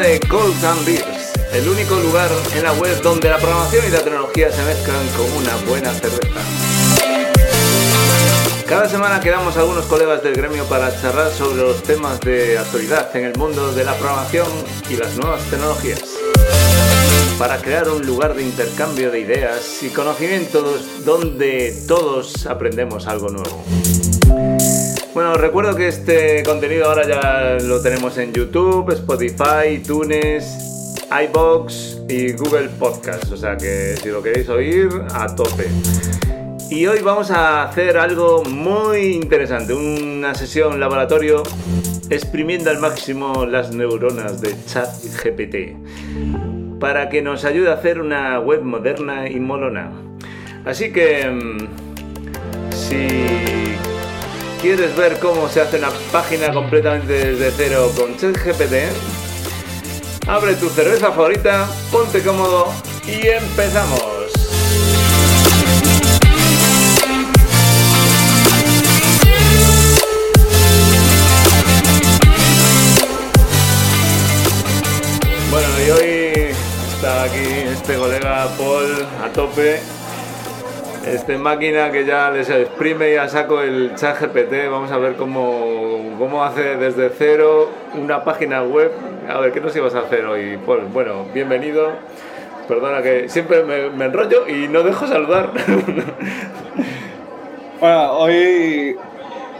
de Cold and Beers, el único lugar en la web donde la programación y la tecnología se mezclan como una buena cerveza. Cada semana quedamos algunos colegas del gremio para charlar sobre los temas de actualidad en el mundo de la programación y las nuevas tecnologías. Para crear un lugar de intercambio de ideas y conocimientos donde todos aprendemos algo nuevo. Bueno, recuerdo que este contenido ahora ya lo tenemos en YouTube, Spotify, iTunes, iBox y Google Podcast. O sea que si lo queréis oír, a tope. Y hoy vamos a hacer algo muy interesante, una sesión laboratorio exprimiendo al máximo las neuronas de ChatGPT para que nos ayude a hacer una web moderna y molona. Así que mm, si ¿Quieres ver cómo se hace una página completamente desde cero con ChatGPT? Abre tu cerveza favorita, ponte cómodo y empezamos. Bueno, y hoy está aquí este colega Paul a tope este máquina que ya les exprime y ya saco el chat GPT. Vamos a ver cómo, cómo hace desde cero una página web. A ver, ¿qué nos ibas a hacer hoy, Paul? Bueno, bienvenido. Perdona que siempre me, enrollo y no dejo saludar. bueno, hoy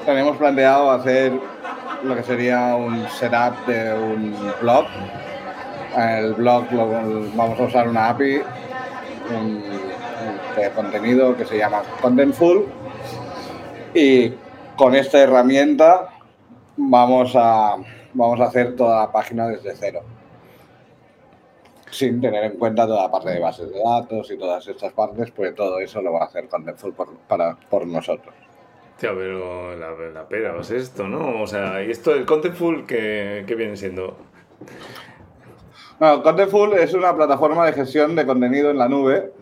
tenemos planteado hacer lo que sería un setup de un blog. El blog vamos a usar una API, de contenido que se llama Contentful y con esta herramienta vamos a, vamos a hacer toda la página desde cero sin tener en cuenta toda la parte de bases de datos y todas estas partes, pues todo eso lo va a hacer Contentful por, para, por nosotros. Tío, pero la, la pera es esto, ¿no? O sea, ¿y esto del Contentful qué, qué viene siendo? Bueno, Contentful es una plataforma de gestión de contenido en la nube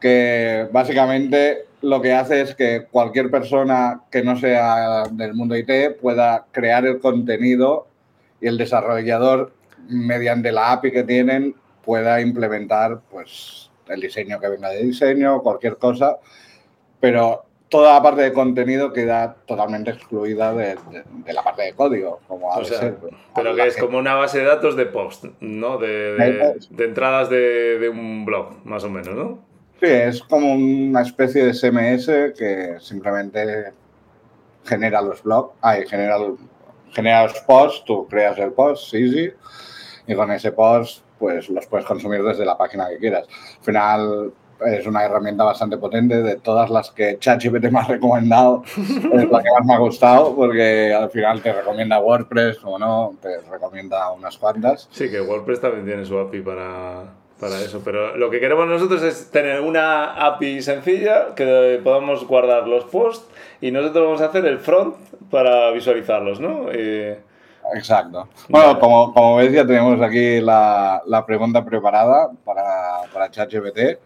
que básicamente lo que hace es que cualquier persona que no sea del mundo IT pueda crear el contenido y el desarrollador, mediante la API que tienen, pueda implementar pues, el diseño que venga de diseño, cualquier cosa, pero toda la parte de contenido queda totalmente excluida de, la parte de código, como ha ser. Pero que es como una base de datos de post, ¿no? De, entradas de un blog, más o menos, ¿no? Sí, es como una especie de CMS que simplemente genera los blogs, ay, genera, genera los posts, tú creas el post, sí, sí, y con ese post pues los puedes consumir desde la página que quieras. Al final es una herramienta bastante potente de todas las que ChatGPT me ha recomendado, es la que más me ha gustado porque al final te recomienda WordPress o no, te recomienda unas cuantas. Sí, que WordPress también tiene su API para, para eso. Pero lo que queremos nosotros es tener una API sencilla que podamos guardar los posts y nosotros vamos a hacer el front para visualizarlos, ¿no? Exacto. Bueno, como, como veis ya tenemos aquí la, la pregunta preparada para, para ChatGPT.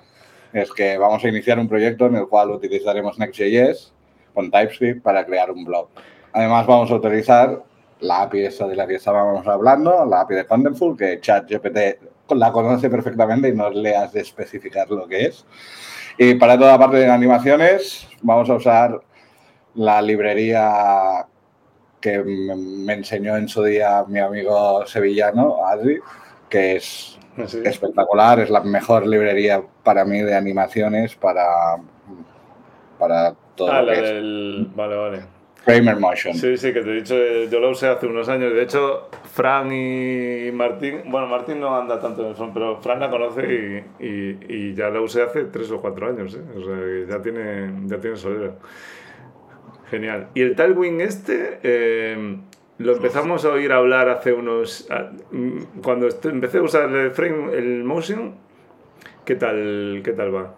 Es que vamos a iniciar un proyecto en el cual utilizaremos Next.js con TypeScript para crear un blog. Además vamos a utilizar la API esa de la que estábamos hablando, la API de Contentful, que ChatGPT la conoce perfectamente y no le has de especificar lo que es. Y para toda parte de animaciones vamos a usar la librería que me enseñó en su día mi amigo sevillano, Adri, que es ah, espectacular, es la mejor librería para mí de animaciones para, para todo. Ah, la del... Vale, vale. Framer Motion. Sí, sí, que te he dicho, yo lo usé hace unos años. De hecho, Fran y Martín, bueno, Martín no anda tanto en el front, pero Fran la conoce y, y, y ya la usé hace tres o cuatro años, ¿eh? O sea, ya tiene, ya tiene solera. Genial. Y el Tailwind este, eh, lo empezamos a oír hablar hace unos... Cuando empecé a usar el frame, el motion, ¿qué tal, qué tal va?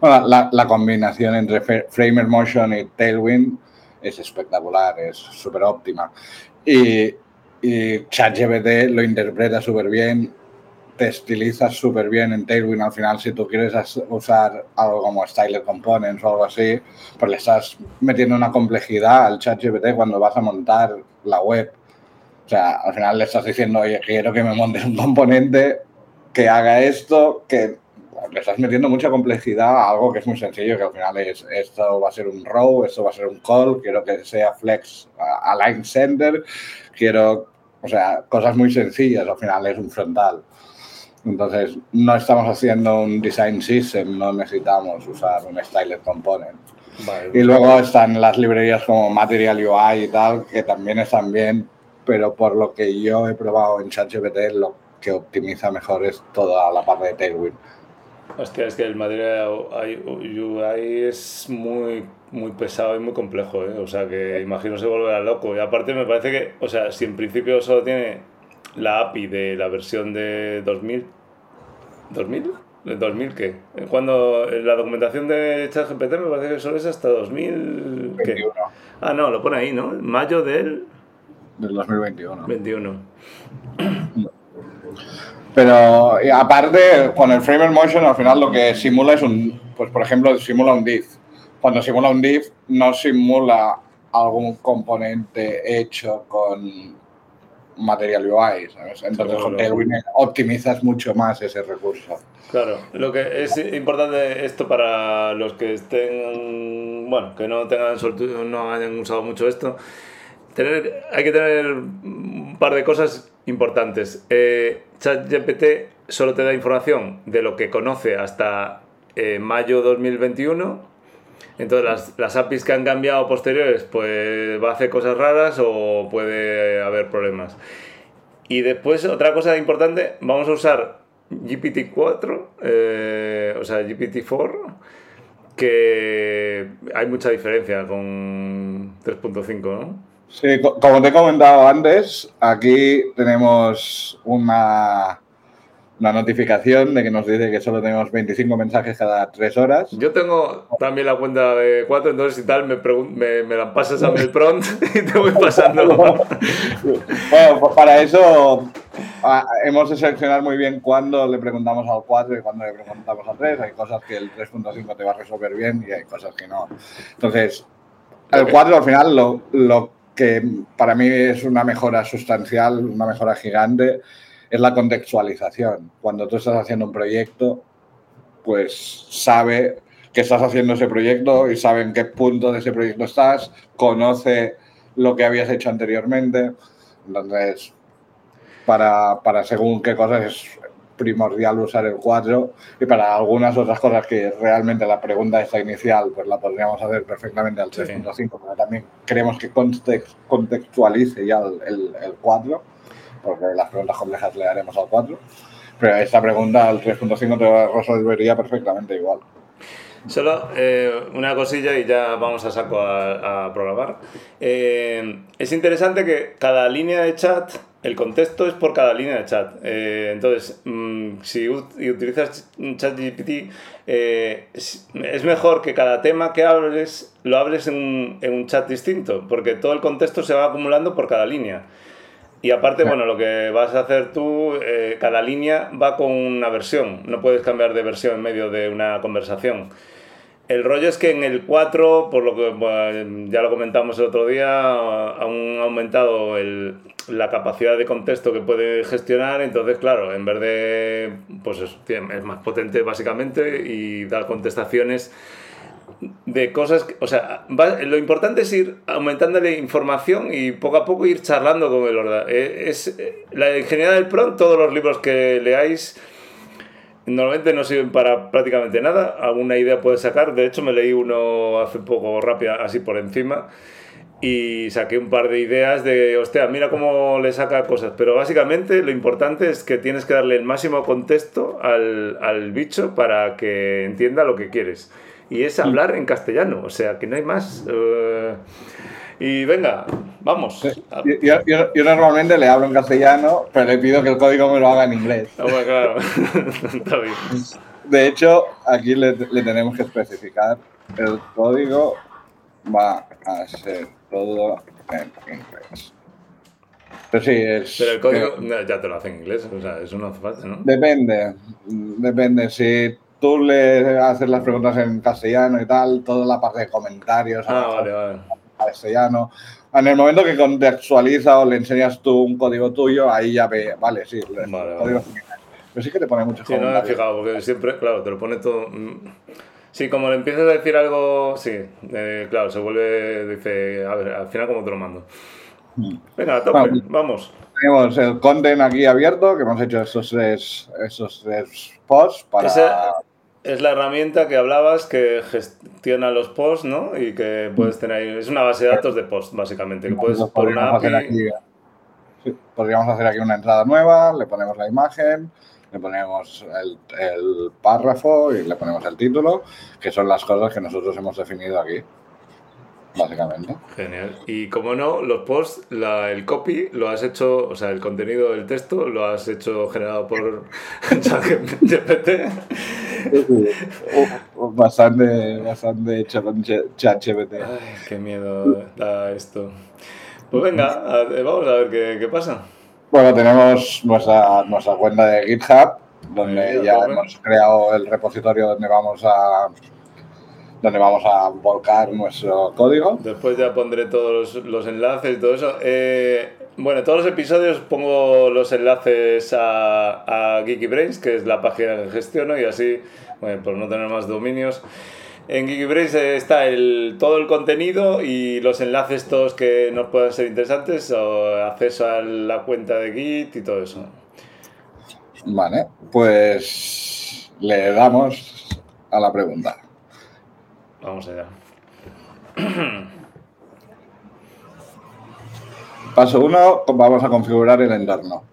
Bueno, la, la combinación entre Framer Motion y Tailwind es espectacular, es súper óptima. Y, y ChatGPT lo interpreta súper bien, te estiliza súper bien en Tailwind. Al final, si tú quieres usar algo como Styler Components o algo así, pues le estás metiendo una complejidad al ChatGPT cuando vas a montar la web O sea, al final le estás diciendo, oye, quiero que me montes un componente que haga esto, que le estás metiendo mucha complejidad a algo que es muy sencillo, que al final es esto va a ser un row, esto va a ser un call, quiero que sea flex align sender, quiero, o sea, cosas muy sencillas, al final es un frontal. Entonces, no estamos haciendo un design system, no necesitamos usar un styled component. Y luego están las librerías como Material UI y tal, que también están bien, pero por lo que yo he probado en ChatGPT, lo que optimiza mejor es toda la parte de Tailwind. Hostia, es que el Material UI es muy, muy pesado y muy complejo, ¿eh? O sea, que imagino se volverá loco. Y aparte me parece que, o sea, si en principio solo tiene la API de la versión de 2000, ¿2000? ¿De 2000 qué? Cuando la documentación de ChatGPT me parece que solo es hasta 2021. Ah, no, lo pone ahí, ¿no? Mayo del... Del 2021. 21. Pero aparte, con el Framer Motion al final lo que simula es un, pues por ejemplo, simula un div. Cuando simula un div no simula algún componente hecho con Material UI, ¿sabes? Entonces con Tailwind optimizas mucho más ese recurso. Claro, lo que es importante esto para los que estén, bueno, que no tengan no hayan usado mucho esto, tener, hay que tener un par de cosas importantes. Eh, ChatGPT solo te da información de lo que conoce hasta eh, mayo 2021. Entonces las, las, APIs que han cambiado posteriores, pues va a hacer cosas raras o puede haber problemas. Y después, otra cosa importante, vamos a usar GPT-4, eh, o sea, GPT-4, que hay mucha diferencia con 3.5, ¿no? Sí, como te he comentado antes, aquí tenemos una, una notificación de que nos dice que solo tenemos 25 mensajes cada 3 horas. Yo tengo también la cuenta de 4, entonces si tal me, me, me la pasas a mi prompt y te voy pasando. bueno, pues para eso ah, hemos de seleccionar muy bien cuándo le preguntamos al 4 y cuándo le preguntamos al 3. Hay cosas que el 3.5 te va a resolver bien y hay cosas que no. Entonces, el 4 al final lo, lo que para mí es una mejora sustancial, una mejora gigante, es la contextualización. Cuando tú estás haciendo un proyecto, pues sabe que estás haciendo ese proyecto y sabe en qué punto de ese proyecto estás, conoce lo que habías hecho anteriormente. Entonces, para, para según qué cosas es primordial usar el 4 y para algunas otras cosas que realmente la pregunta esta inicial pues la podríamos hacer perfectamente al 3.5, pero también queremos que contextualice ya el, el, 4, porque las preguntas complejas le haremos al 4, pero esta pregunta al 3.5 te resolvería perfectamente igual. Solo eh, una cosilla y ya vamos a saco a, programar. Eh, es interesante que cada línea de chat el contexto es por cada línea de chat. Eh, entonces, mm, si utilizas ChatGPT, eh, es mejor que cada tema que hables lo hables en un, chat distinto, porque todo el contexto se va acumulando por cada línea. Y aparte, bueno, lo que vas a hacer tú, eh, cada línea va con una versión, no puedes cambiar de versión en medio de una conversación. El rollo es que en el 4, por lo que ya lo comentamos el otro día, han aumentado el, la capacidad de contexto que puede gestionar, entonces claro, en vez de, pues es, más potente básicamente y da contestaciones de cosas, o sea, lo importante es ir aumentándole información y poco a poco ir charlando con el ordenador. Es, la ingeniería del PRON, todos los libros que leáis, normalmente no sirven para prácticamente nada, alguna idea puede sacar, de hecho me leí uno hace poco rápido, así por encima, y saqué un par de ideas de, hostia, mira cómo le saca cosas. Pero básicamente lo importante es que tienes que darle el máximo contexto al, al bicho para que entienda lo que quieres. Y es hablar en castellano, o sea, que no hay más. Eh, y venga, vamos. Yo, yo, normalmente le hablo en castellano, pero le pido que el código me lo haga en inglés. Oh, claro, está bien. De hecho, aquí le, le tenemos que especificar el código va a ser todo en inglés. Pero sí, es. Pero el código ya te lo hace en inglés, o sea, eso no hace falta, ¿no? Depende, depende. Si tú le haces las preguntas en castellano y tal, toda la parte de comentarios. Ah, vale, vale. Castellano. En el momento que contextualiza o le enseñas tú un código tuyo, ahí ya ve, vale, sí, Vale, código vale. final. Pero sí que te pone muchos Sí, no me he fijado, porque siempre, claro, te lo pone todo. mm. Sí, como le empiezas a decir algo, sí, eh, claro, se vuelve, dice, a ver, al final, ¿cómo te lo mando? Mm. Venga, tope, vamos. Tenemos el content aquí abierto, que hemos hecho estos tres, estos tres posts para... Es la herramienta que hablabas que gestiona los posts, ¿no? Y que puedes tener ahí. Es una base de datos de posts, básicamente. Que puedes por una podríamos hacer API. aquí, sí, podríamos hacer aquí una entrada nueva, le ponemos la imagen, le ponemos el, el párrafo y le ponemos el título, que son las cosas que nosotros hemos definido aquí, básicamente. Genial. Y como no, los posts, la- el copy lo has hecho, o sea, el contenido del texto lo has hecho generado por ChatGPT. Bastante, bastante hecho con Ch- ChatGPT. Ay, qué miedo da esto. Pues venga, vamos a ver qué, qué pasa. Bueno, tenemos nuestra, nuestra cuenta de GitHub, donde ya hemos creado el repositorio donde vamos a donde vamos a volcar nuestro código. Después ya pondré todos los, los enlaces y todo eso. Eh, bueno, todos los episodios pongo los enlaces a, a Geeky Brains, que es la página que gestiono, y así, bueno, por no tener más dominios. En Geeky Brains eh, está el, todo el contenido y los enlaces todos que nos puedan ser interesantes, o acceso a la cuenta de Git y todo eso. Vale, pues le damos a la pregunta. Vamos allá. Paso 1, vamos a configurar el entorno.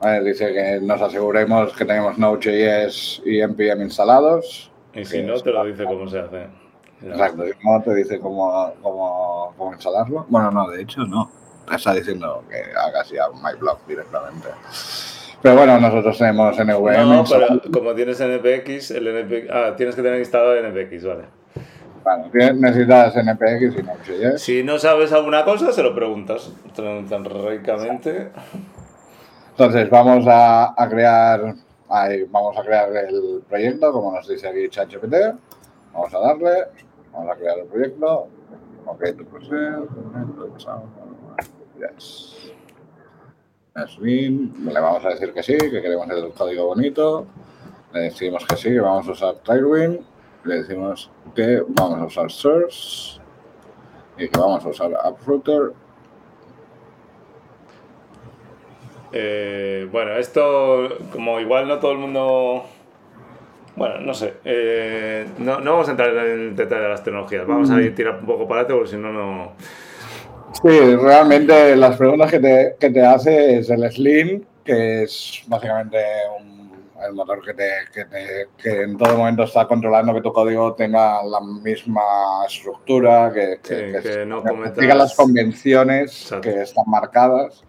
Vale, dice que nos aseguremos que tenemos Node.js y NPM instalados. Y si no, te lo dice cómo se hace. Exacto, y no te dice cómo, cómo, cómo instalarlo. Bueno, no, de hecho no. Te está diciendo que hagas ya MyBlog directamente. Pero bueno, nosotros tenemos NVM. No, pero como tienes NPX, el NPX... Ah, tienes que tener instalado NPX, vale. Bueno, necesitas NPX y Node.js. Si no sabes alguna cosa, se lo preguntas tan, tan ricamente. Entonces vamos a, a crear ahí, vamos a crear el proyecto, como nos dice aquí ChatGPT. Vamos a darle, vamos a crear el proyecto. Ok, proceed. Yes. Es. Le vamos a decir que sí, que queremos el código bonito. Le decimos que sí, que vamos a usar Tailwind. Le decimos que vamos a usar Source y que vamos a usar Uprooter. Eh, bueno, esto, como igual no todo el mundo. Bueno, no sé. eh, no, no vamos a entrar en el detalle de las tecnologías. Vamos a ir tirar un poco para adelante porque si no, no. Sí, realmente las preguntas que te, que te hace es el Slim, que es básicamente un- el motor que, te, que, te- que en todo momento está controlando que tu código tenga la misma estructura, que, Sí, que no cometas- siga las convenciones Exacto. que están marcadas.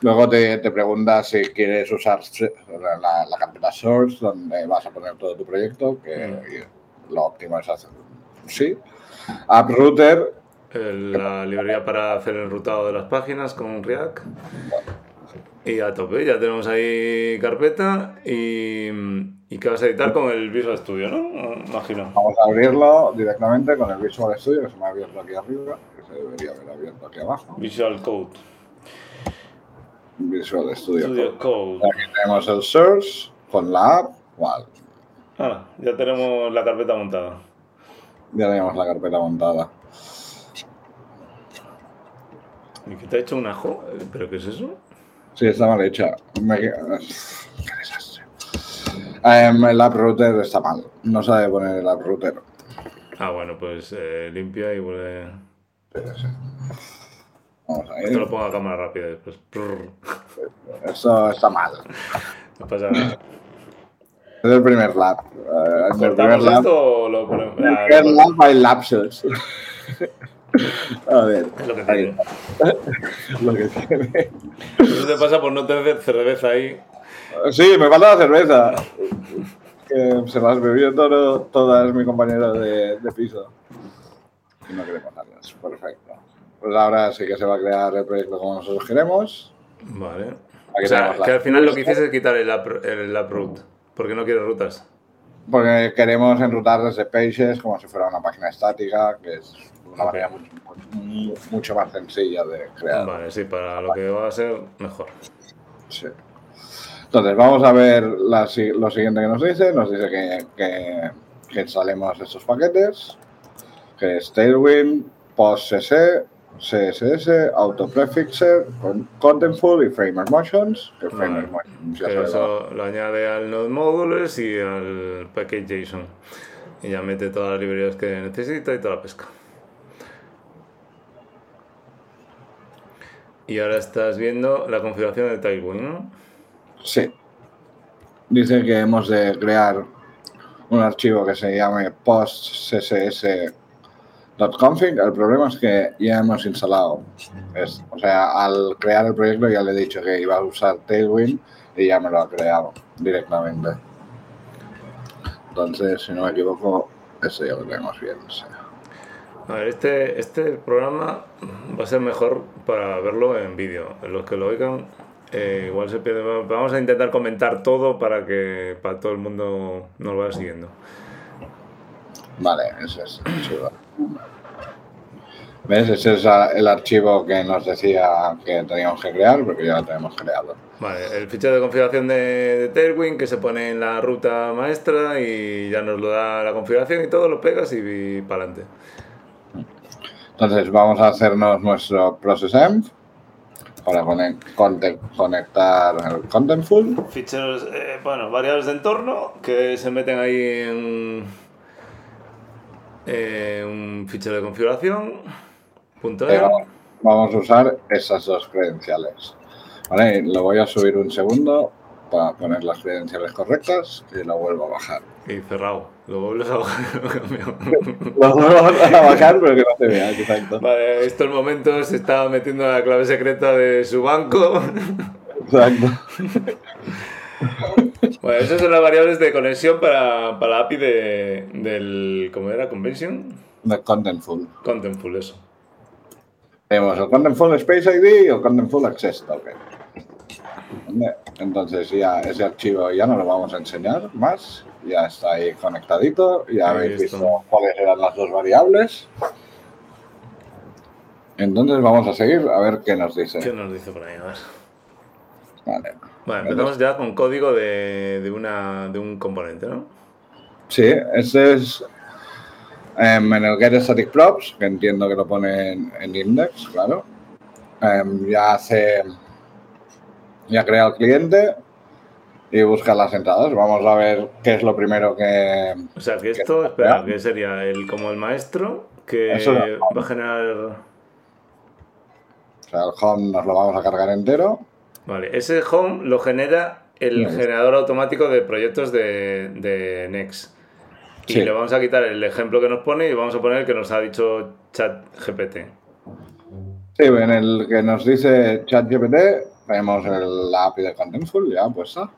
Luego te, te pregunta si quieres usar la, la carpeta source, donde vas a poner todo tu proyecto, que Mm. lo óptimo es hacer. Sí. Uprooter, El- la librería para hacer el enrutado de las páginas con React. Y a tope, ya tenemos ahí carpeta y, y que vas a editar con el Visual Studio, ¿no? Imagino. Vamos a abrirlo directamente con el Visual Studio, que se me ha abierto aquí arriba, que se debería haber abierto aquí abajo. Visual Code. Visual Studio. Studio Code. Aquí tenemos el source con la app. Vale, Ah, ya tenemos la carpeta montada. ya tenemos la carpeta montada. ¿Y qué te ha hecho un ajo? Eh, ¿Pero qué es eso? Sí, está mal hecha. Me... Qué desastre. Em, el app router está mal. No sabe poner el app router. Ah, bueno, pues eh, limpia y vuelve. Vamos a Esto ir. lo pongo a cámara rápida después. Esto está mal. No pasa nada. Es el primer lab. Eh, en el primer ¿Cortamos lab, esto o lo ponemos? el primer lab hay lapsos. A ver. es lo que tiene. Lo que tiene. Eso te pasa por no tener cerveza ahí. Sí, me falta la cerveza. Que se las bebió todo, todas mi compañero de, de piso. Y no queremos darlas. Perfecto. Pues ahora sí que se va a crear el proyecto como nosotros queremos. Vale. Aquí o sea, que al final lo que hiciste es quitar el, el uproot. Porque no quieres rutas. porque queremos enrutar desde Pages como si fuera una página estática, que es una manera mucho, mucho más sencilla de crear. Vale, sí, para lo que va a ser mejor. Sí. Entonces, vamos a ver la, lo siguiente que nos dice. Nos dice que, que, que instalemos estos paquetes, que es Tailwind, PostCC, CSS, AutoPrefixer, Contentful y Framer Motions. Que Framer Motions ya eso lo añade al Node Modules y al Package JSON. Y ya mete todas las librerías que necesita y toda la pesca. Y ahora estás viendo la configuración de Tailwind, ¿no? Sí. Dice que hemos de crear un archivo que se llame postcss.config. El problema es que ya hemos instalado. o sea, al crear el proyecto ya le he dicho que iba a usar Tailwind y ya me lo ha creado directamente. Entonces, si no me equivoco, eso ya lo tenemos bien. A ver, este, este programa va a ser mejor para verlo en vídeo. Los que lo oigan, eh, igual se pierde. Vamos a intentar comentar todo para que para todo el mundo nos vaya siguiendo. Vale, ese es el archivo. ¿Ves? Ese es el archivo que nos decía que teníamos que crear, porque ya lo tenemos creado. Vale, el fichero de configuración de, de, Tailwind que se pone en la ruta maestra y ya nos lo da la configuración y todo, lo pegas y, y para adelante. Entonces vamos a hacernos nuestro process para conectar el contentful. Ficheros, eh, bueno, variables de entorno que se meten ahí en eh, un fichero de configuración. Punto e. Vamos a usar esas dos credenciales. Vale, lo voy a subir un segundo para poner las credenciales correctas y lo vuelvo a bajar. Y cerrado. Lo vuelves a bajar lo vuelvo a bajar, pero que no se vea, exacto. Vale, en estos momentos se está metiendo la clave secreta de su banco. Exacto. Bueno, esas son las variables de conexión para, para la API de, del. ¿Cómo era? ¿Convention? De Contentful. Contentful, eso. Tenemos el Contentful Space ID y el Contentful Access Token. Entonces ya ese archivo ya no lo vamos a enseñar más, ya está ahí conectadito, ya habéis visto cuáles eran las dos variables. Entonces vamos a seguir a ver qué nos dice. ¿Qué nos dice por ahí? Vale. Vale, empezamos ya con código de, de, una, de un componente, ¿no? Sí, este es em, en el get static props, que entiendo que lo pone en, index, claro. Em, ya hace ya crea el cliente y busca las entradas. Vamos a ver qué es lo primero que... O sea, que esto, espera, que sería el como el maestro que va a generar... O sea, el home nos lo vamos a cargar entero. Vale, ese home lo genera el generador automático de proyectos de, de Next. Y le vamos a quitar el ejemplo que nos pone y vamos a poner el que nos ha dicho ChatGPT. Sí, en el que nos dice ChatGPT tenemos el, la API de Contentful ya puesta.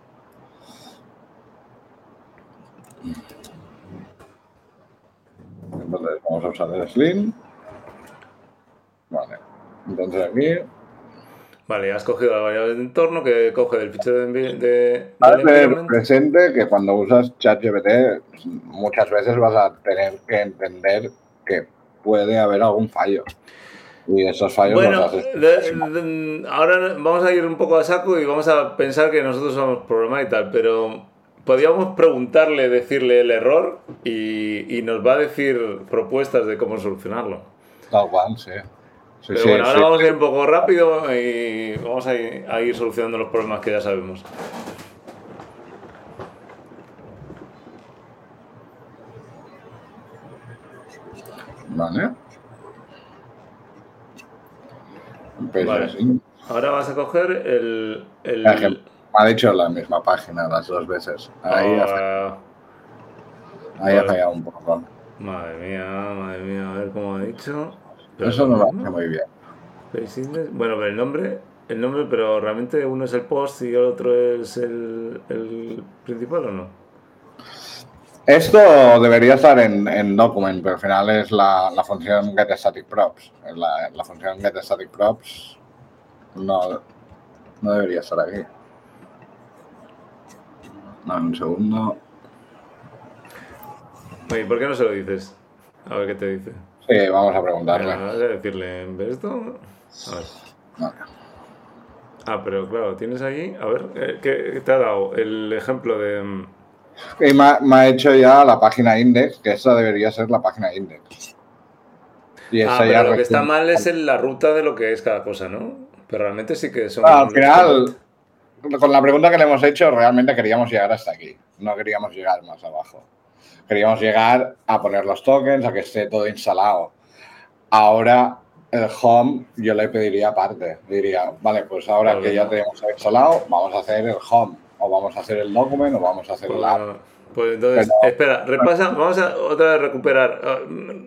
Entonces vamos a usar el Slim. Vale. Entonces aquí. Vale, has cogido la variable de entorno que coge del fichero de, de, de presente que cuando usas ChatGPT muchas veces vas a tener que entender que puede haber algún fallo. Y esos fallos bueno, ahora vamos a ir un poco a saco y vamos a pensar que nosotros somos problemas y tal, pero podríamos preguntarle, decirle el error y, nos va a decir propuestas de cómo solucionarlo. Tal cual, sí. pero bueno, ahora vamos a ir un poco rápido y vamos a ir solucionando los problemas que ya sabemos. Vale. Ahora vas a coger el. el... Me ha dicho la misma página las dos veces. Ahí, ha, fallado. Ahí ha fallado un poco. Madre mía, madre mía, a ver cómo ha dicho. Eso no lo hace muy bien. Bueno, pero el nombre, el nombre, pero realmente uno es el post y el otro es el, el principal o no? Esto debería estar en, en, document, pero al final es la, la función getStaticProps. La, la función getStaticProps no, no debería estar aquí. No, un segundo. Oye, ¿por qué no se lo dices? A ver qué te dice. Sí, vamos a preguntarle. Vamos a decirle, ¿ves esto? A ver. Vale. Ah, pero claro, tienes ahí, a ver, eh, ¿qué te ha dado? El ejemplo de... mm, Y me ha, me ha hecho ya la página index, que esa debería ser la página index. Y Ah, ya pero lo que está mal es en la ruta de lo que es cada cosa, ¿no? Pero realmente sí que son... Ah, al final, con la pregunta que le hemos hecho, realmente queríamos llegar hasta aquí. No queríamos llegar más abajo. Queríamos llegar a poner los tokens, a que esté todo instalado. Ahora, el home, yo le pediría aparte. Diría, vale, pues ahora Claro. que ya tenemos instalado, vamos a hacer el home. O vamos a hacer el document, o vamos a hacer el app. Pues, pues entonces, Pero- espera, repasa, vamos a otra vez recuperar ah,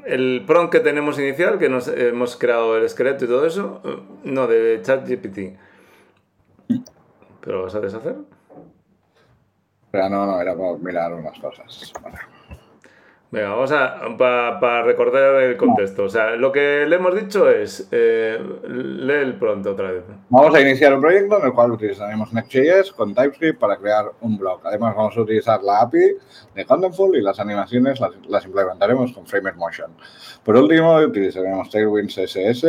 el prompt que tenemos inicial, que nos hemos creado el esqueleto y todo eso, eh, no, de ChatGPT. ¿Pero lo vas a deshacer? Pero no, no, era para mirar unas cosas. Vale. Venga, vamos a, para recordar el contexto. O sea, lo que le hemos dicho es, eh, lee el prompt otra vez. Vamos a iniciar un proyecto en el cual utilizaremos Next.js con TypeScript para crear un blog. Además, vamos a utilizar la API de Contentful y las animaciones las, las implementaremos con Framer Motion. Por último, utilizaremos Tailwind CSS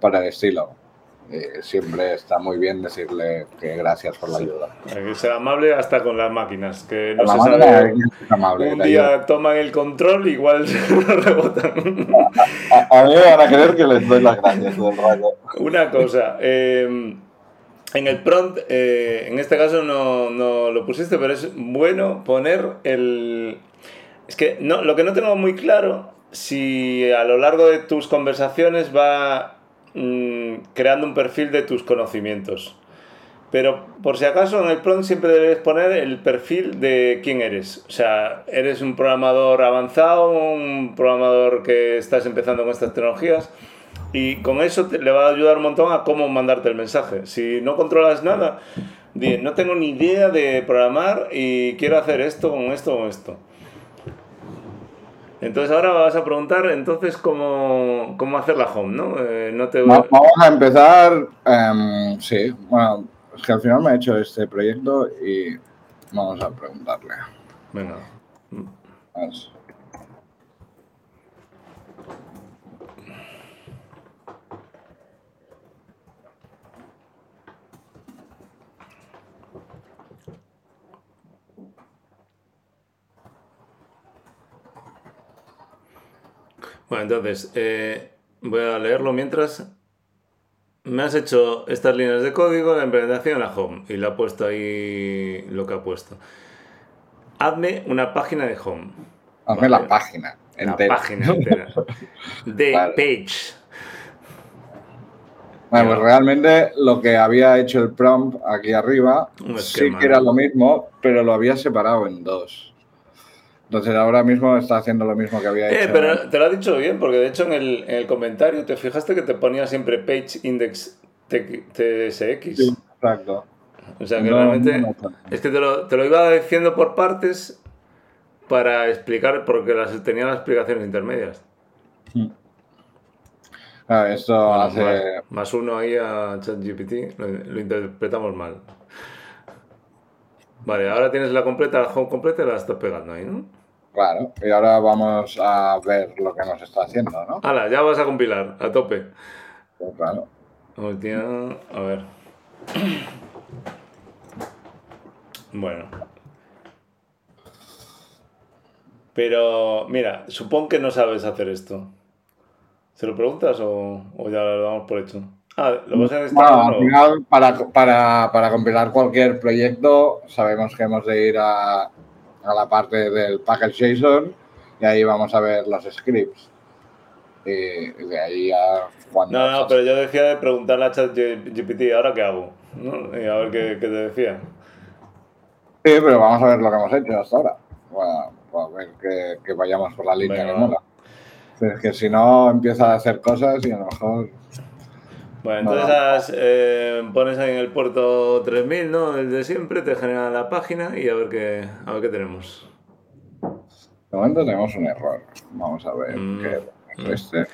para el estilo. Eh, siempre está muy bien decirle que gracias por la ayuda. Hay que ser amable hasta con las máquinas, que no La se sabe. amable, Un ayuda. día toman el control, igual rebotan. A, a mí me van a querer que les doy las gracias todo el rato. Una cosa, eh, en el prompt, eh, en este caso no, no lo pusiste, pero es bueno poner el... Es que no, lo que no tengo muy claro, si a lo largo de tus conversaciones va mm, creando un perfil de tus conocimientos. Pero por si acaso en el prompt siempre debes poner el perfil de quién eres. O sea, eres un programador avanzado, un programador que estás empezando con estas tecnologías. Y con eso le va a ayudar un montón a cómo mandarte el mensaje. Si no controlas nada, di, no tengo ni idea de programar y quiero hacer esto con esto con esto. Entonces ahora vas a preguntar entonces cómo, cómo hacer la home, ¿no? Eh, no te... Va- Vamos a empezar. em, sí, bueno, es que al final me ha hecho este proyecto y vamos a preguntarle. Venga. Más. Bueno, entonces, eh, voy a leerlo mientras. Me has hecho estas líneas de código, la implementación en la home, y le ha puesto ahí lo que ha puesto. Hazme una página de home. Hazme Vale. la página La entera. página entera. De Vale. page. Bueno, pues realmente lo que había hecho el prompt aquí arriba sí que era lo mismo, pero lo había separado en dos. Entonces ahora mismo está haciendo lo mismo que había Eh, hecho. pero te lo ha dicho bien, porque de hecho en el, en el comentario te fijaste que te ponía siempre page index TSX. Sí, exacto. O sea que No, realmente no, no. es que te lo, te lo iba diciendo por partes para explicar, porque las, tenía las explicaciones intermedias. Claro, esto Bueno, hace. más, más uno ahí a ChatGPT, lo, lo interpretamos mal. Vale, ahora tienes la completa, la home completa y la estás pegando ahí, ¿no? Claro, y ahora vamos a ver lo que nos está haciendo, ¿no? Hala, ya vas a compilar, a tope. Pues claro. Hostia, a ver. Bueno. Pero, mira, supongo que no sabes hacer esto. ¿Se lo preguntas o, o ya lo damos por hecho? Ah, lo vas a necesitar Bueno, al final, para, para, para compilar cualquier proyecto, sabemos que hemos de ir a, a la parte del package JSON y ahí vamos a ver los scripts. Y de ahí a cuando. No, no, pero yo decía de preguntarle a ChatGPT, ¿ahora qué hago? ¿No? Y a ver qué, qué te decía. Sí, pero vamos a ver lo que hemos hecho hasta ahora. Bueno, para ver que, que vayamos por la línea Venga, que mola. Es que si no, empieza a hacer cosas y a lo mejor. Bueno, No, entonces no. has, eh, pones ahí en el puerto 3000, ¿no? El de siempre, te genera la página y a ver qué, a ver qué tenemos. De momento tenemos un error. Vamos a ver Mm. qué es este.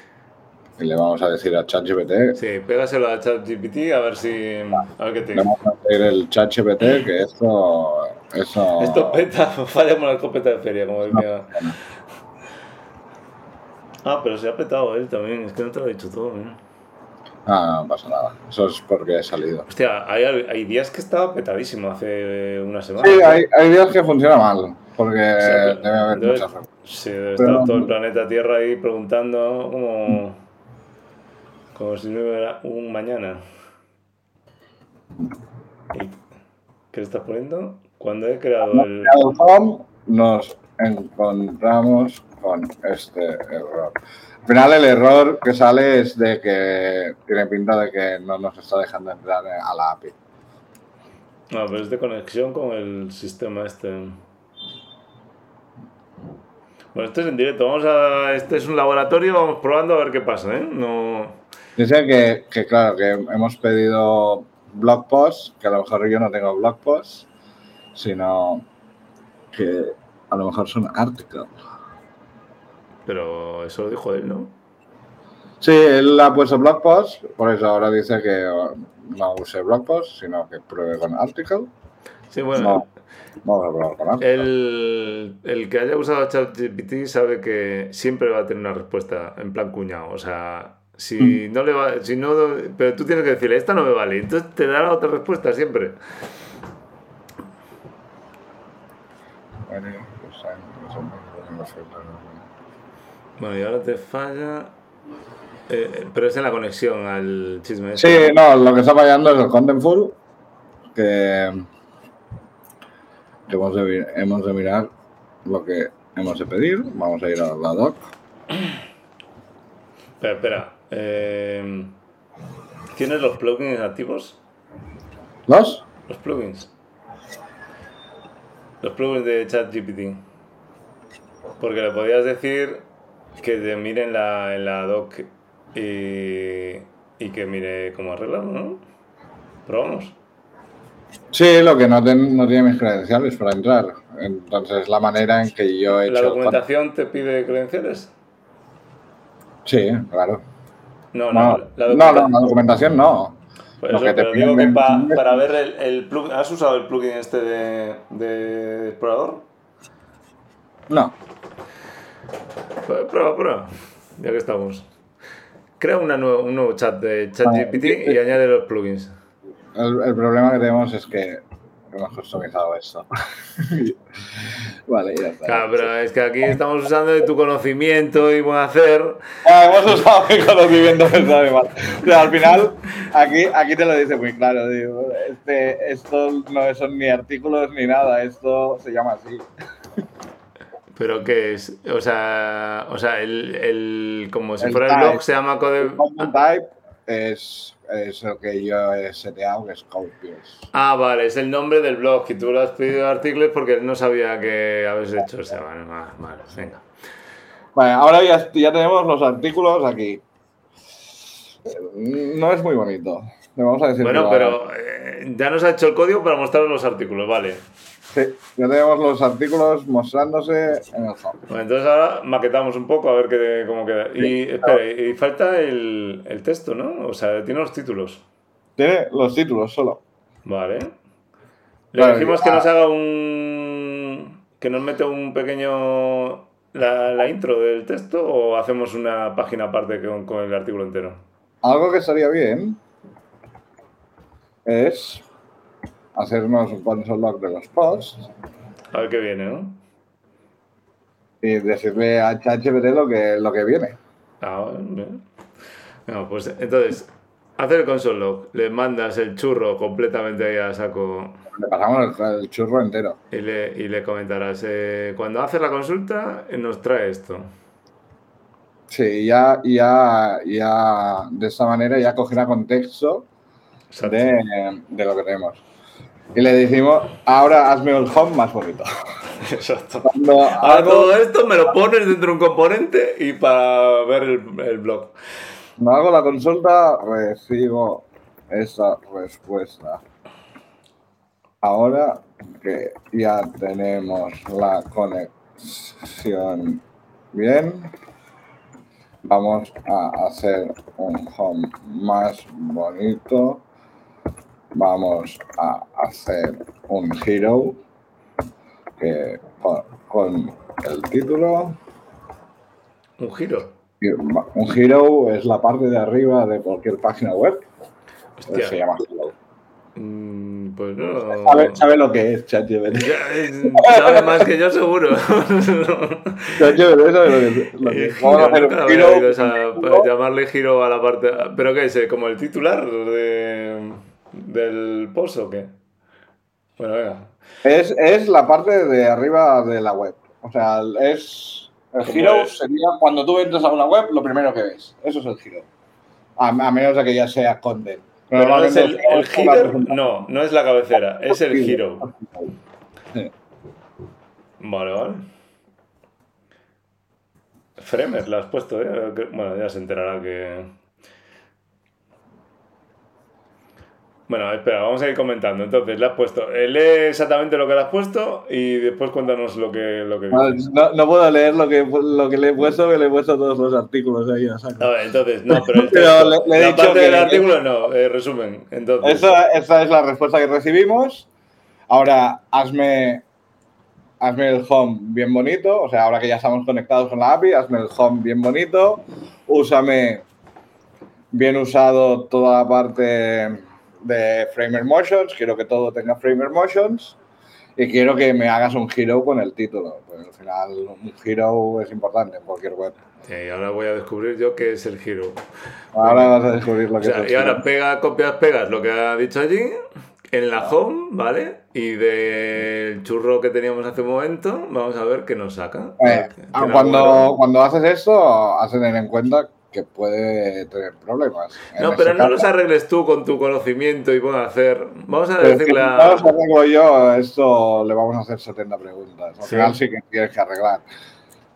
Y le vamos a decir a ChatGPT. Sí, pégaselo a ChatGPT a ver si. A ver qué te Le vamos a decir el ChatGPT que esto. Eso. Esto peta, falla como la escopeta de feria, como decía. Ah, pero se ha petado él también, es que no te lo he dicho todo, ¿eh? Ah, no pasa nada. Eso es porque he salido. Hostia, hay, hay días que estaba petadísimo hace una semana. Sí, hay, hay días que funciona mal, porque debe haber debe- muchas Sí, debe Pero- estar todo el planeta Tierra ahí preguntando como, como si no hubiera un mañana. ¿Y ¿Qué le estás poniendo? Cuando he creado el... nos encontramos con este error. Al final el error que sale es de que tiene pinta de que no nos está dejando entrar a la API. No, pero es de conexión con el sistema este. Bueno, esto es en directo. Vamos a. Este es un laboratorio, vamos probando a ver qué pasa, ¿eh? No. Dice que, que, claro, que hemos pedido blog posts, que a lo mejor yo no tengo blog posts, sino que a lo mejor son articles. Pero eso lo dijo él, ¿no? Sí, él ha puesto blog posts, por eso ahora dice que oh, no use blog posts, sino que pruebe con article. Sí, bueno. No, vamos a probar con article. El, el que haya usado ChatGPT sabe que siempre va a tener una respuesta en plan cuñado. O sea, si no le va. Si no, pero tú tienes que decirle, esta no me vale. Entonces te dará otra respuesta siempre. Bueno, pues, eh, pues, eh, no sé, pero- Bueno, y ahora te falla. eh, pero es en la conexión al chisme. Sí, este. no, lo que está fallando es el Contentful, que, que hemos, de, mi- hemos de mirar lo que hemos de pedir. Vamos a ir a la doc. Espera, espera. eh, ¿Tienes los plugins activos? ¿Los? Los plugins. Los plugins de ChatGPT. Porque le podías decir que te mire en la, en la doc y, y que mire cómo arreglarlo, ¿no? Probamos. Sí, lo que no, ten- no tiene mis credenciales para entrar. Entonces, la manera en que yo he ¿La hecho... documentación te pide credenciales? Sí, claro. No, No, no. la no, documenta- no, la documentación no. Pues Lo eso, que te pero piden digo que pa- para ver el, el plugin... ¿Has usado el plugin este de, de explorador? No. Pues Prueba, prueba. Ya que estamos. Crea una nueva- un nuevo chat de ChatGPT y añade los plugins. El, el problema que tenemos es que hemos customizado esto. vale, ya está. Claro, pero es que aquí estamos usando de tu conocimiento y buen hacer. Ah, hemos usado mi conocimiento personal. igual. O sea, al final, aquí, aquí te lo dice muy claro. Digo, este, esto no son ni artículos ni nada, esto se llama así. Pero ¿qué es? O sea, o sea el, el- como si El fuera el blog se llama code... Content type es, es lo que yo he seteado, que es. Ah, vale, es el nombre del blog y tú lo has pedido artículos porque no sabía que habéis hecho ese. Vale, vale, vale, venga. Vale, ahora ya, ya tenemos los artículos aquí. No es muy bonito. Le vamos a decir Bueno, que pero eh, ya nos ha hecho el código para mostrar los artículos, vale. Sí, ya tenemos los artículos mostrándose en el home. Bueno, entonces ahora maquetamos un poco a ver qué, cómo queda. Y espera, y falta el, el texto, ¿no? O sea, tiene los títulos. Tiene los títulos solo. Vale. Le ya- que nos haga un. que nos mete un pequeño. La, la intro del texto o hacemos una página aparte con, con el artículo entero. Algo que estaría bien es hacernos un console log de los posts A ver qué viene, ¿no? y decirle a ChatGPT lo que, lo que viene. Ah, bien. No, pues entonces, hacer el console log, le mandas el churro completamente ahí a saco Le pasamos el, el churro entero. y le, y le comentarás, eh, cuando haces la consulta eh, nos trae esto. Sí, ya, ya, ya de esta manera ya cogerá contexto de, de lo que tenemos. Y le decimos, ahora hazme el home más bonito. Exacto. Cuando Ahora algo- todo esto me lo pones dentro de un componente y para ver el, el blog. Cuando hago la consulta, recibo esa respuesta. Ahora que ya tenemos la conexión bien, vamos a hacer un home más bonito. Vamos a hacer un hero que con, el título Un giro. Un hero es la parte de arriba de cualquier página web. Hostia. Se llama hero. Mm, Pues no. ¿Sabe, sabe lo que es ChatGPT? Sabe más que yo, seguro. ChatGPT sabe lo que es. lo que Eh, es. Vamos a giro, hacer un llamarle giro a la parte. ¿Pero qué es? ¿Como el titular de, del post o qué? Bueno, venga. Es, es la parte de arriba de la web. O sea, es. El ¿Cómo hero es? sería cuando tú entras a una web, lo primero que ves. Eso es el hero. A, a menos de que ya sea. Pero no es el, no, no es la cabecera, es el giro. Sí. Vale, vale. Fremer, la has puesto, ¿eh? Bueno, ya se enterará que. Bueno, espera, vamos a ir comentando. Entonces, le has puesto. eh, lee exactamente lo que le has puesto y después cuéntanos lo que, lo que. No, no puedo leer lo que, lo que le he puesto, que le he puesto todos los artículos ahí a saco. A ver, entonces, no, pero el Pero le- le he la dicho parte que- del artículo no, eh, resumen. Entonces, Esa, esa es la respuesta que recibimos. Ahora, hazme, hazme el home bien bonito. O sea, ahora que ya estamos conectados con la API, hazme el home bien bonito. Úsame bien usado toda la parte de Framer Motions. Quiero que todo tenga Framer Motions. Y quiero que me hagas un hero con el título. Pues al final, un hero es importante en cualquier web. Sí, ahora voy a descubrir yo qué es el giro. Ahora vas a descubrir lo O que sea, es el y ahora pega, copias, pegas lo que ha dicho allí en la home, ¿vale? Y del churro que teníamos hace un momento, vamos a ver qué nos saca. Eh, ¿Tiene cuando, cuando haces esto, has de tener en cuenta que puede tener problemas. No, pero no caso. los arregles tú con tu conocimiento y puedo hacer. Vamos a si decirle no los arreglo yo, esto le vamos a hacer 70 preguntas. Al Sí. final sí que tienes que arreglar.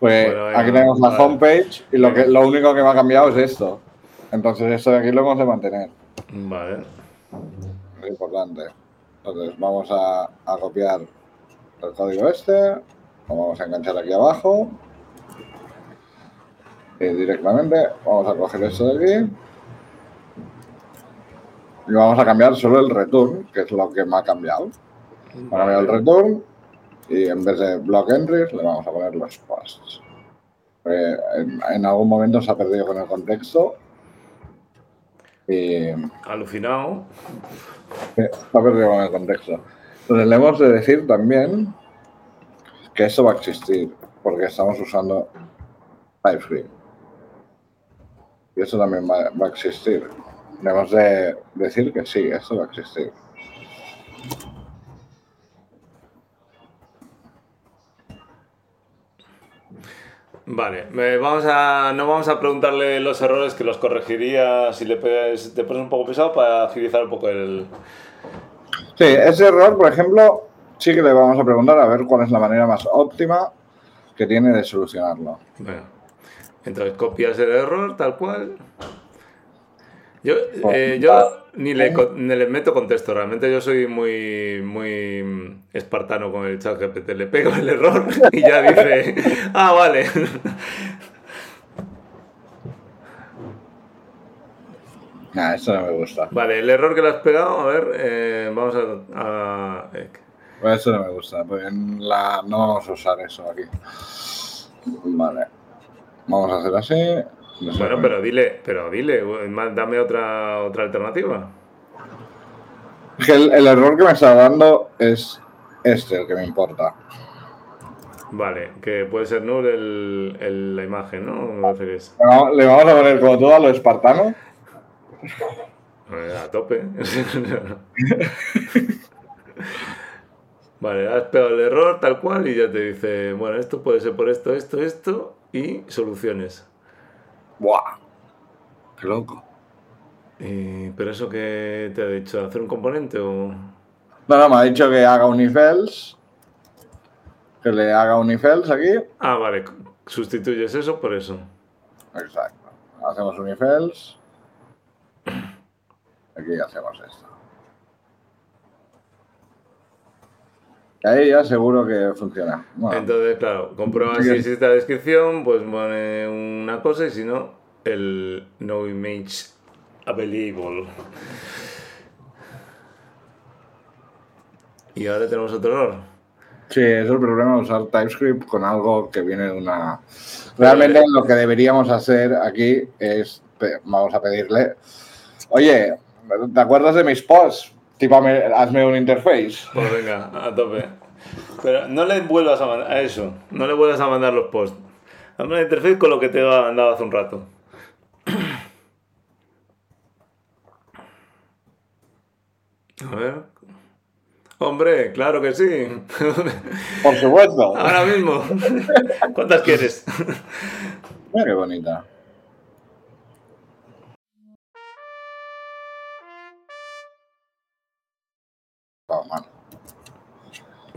Pues Bueno, venga, aquí tenemos la vale. homepage y lo, que, lo único que me ha cambiado es esto. Entonces esto de aquí lo hemos de mantener. Vale. Es importante. Entonces vamos a, a copiar el código este. Lo vamos a enganchar aquí abajo. Y directamente vamos a coger esto de aquí. Y vamos a cambiar solo el return, que es lo que me ha cambiado. Me ha cambiado el return. Y en vez de block entries, le vamos a poner los posts. Porque en, en algún momento se ha perdido con el contexto. Y Alucinado. Sí, Está perdido con el contexto. Entonces le hemos de decir también que esto va a existir, porque estamos usando TypeScript. Y esto también va, va a existir. Le hemos de decir que sí, esto va a existir. Vale, vamos a, no vamos a preguntarle los errores que los corregiría si le pegas, te pones un poco pesado para agilizar un poco el. Sí, ese error, por ejemplo, sí que le vamos a preguntar a ver cuál es la manera más óptima que tiene de solucionarlo. Bueno, entonces copias el error tal cual. Yo, eh, yo ni, le, co- ni le meto contexto, realmente yo soy muy, muy espartano con el chat GPT. Le pego el error y ya dice, ah, vale. Nah, esto no me gusta. Vale, el error que le has pegado, a ver, eh, vamos a... a- eh, Pues eso no me gusta, porque en la... no vamos a usar eso aquí. Vale. Vamos a hacer así. No sé. Bueno, pero dile, pero dile, dame otra, otra alternativa. Es que el, el error que me está dando es este, el que me importa. Vale, que puede ser null el, el- la imagen, ¿no? Es. Le vamos- a poner como todo a lo espartano. Eh, A tope. vale, has pegado el error tal cual y ya te dice, bueno, esto puede ser por esto, esto, esto y soluciones. ¡Buah! ¡Qué loco! Y- pero eso que te ha dicho, hacer un componente o... No, no, me ha dicho que haga un if else. Que le haga un if else aquí. Ah, vale, sustituyes eso por eso. Exacto. Hacemos un if else. Aquí hacemos esto. Ahí ya seguro que funciona. Bueno, Entonces, claro, comprueba si existe la descripción, pues pone una cosa y si no, el no image available. Y ahora tenemos otro error. Sí, es el problema de usar TypeScript con algo que viene de una... Realmente lo que deberíamos hacer aquí es, vamos a pedirle, oye, ¿te acuerdas de mis posts? Tipo, hazme un interface. Pues venga, a tope. Pero no le vuelvas a mandar a eso, no le vuelvas a mandar los posts. Hazme un interface con lo que te he mandado hace un rato. A ver. Hombre, claro que sí. Por supuesto. Ahora mismo. ¿Cuántas quieres? Mira qué bonita.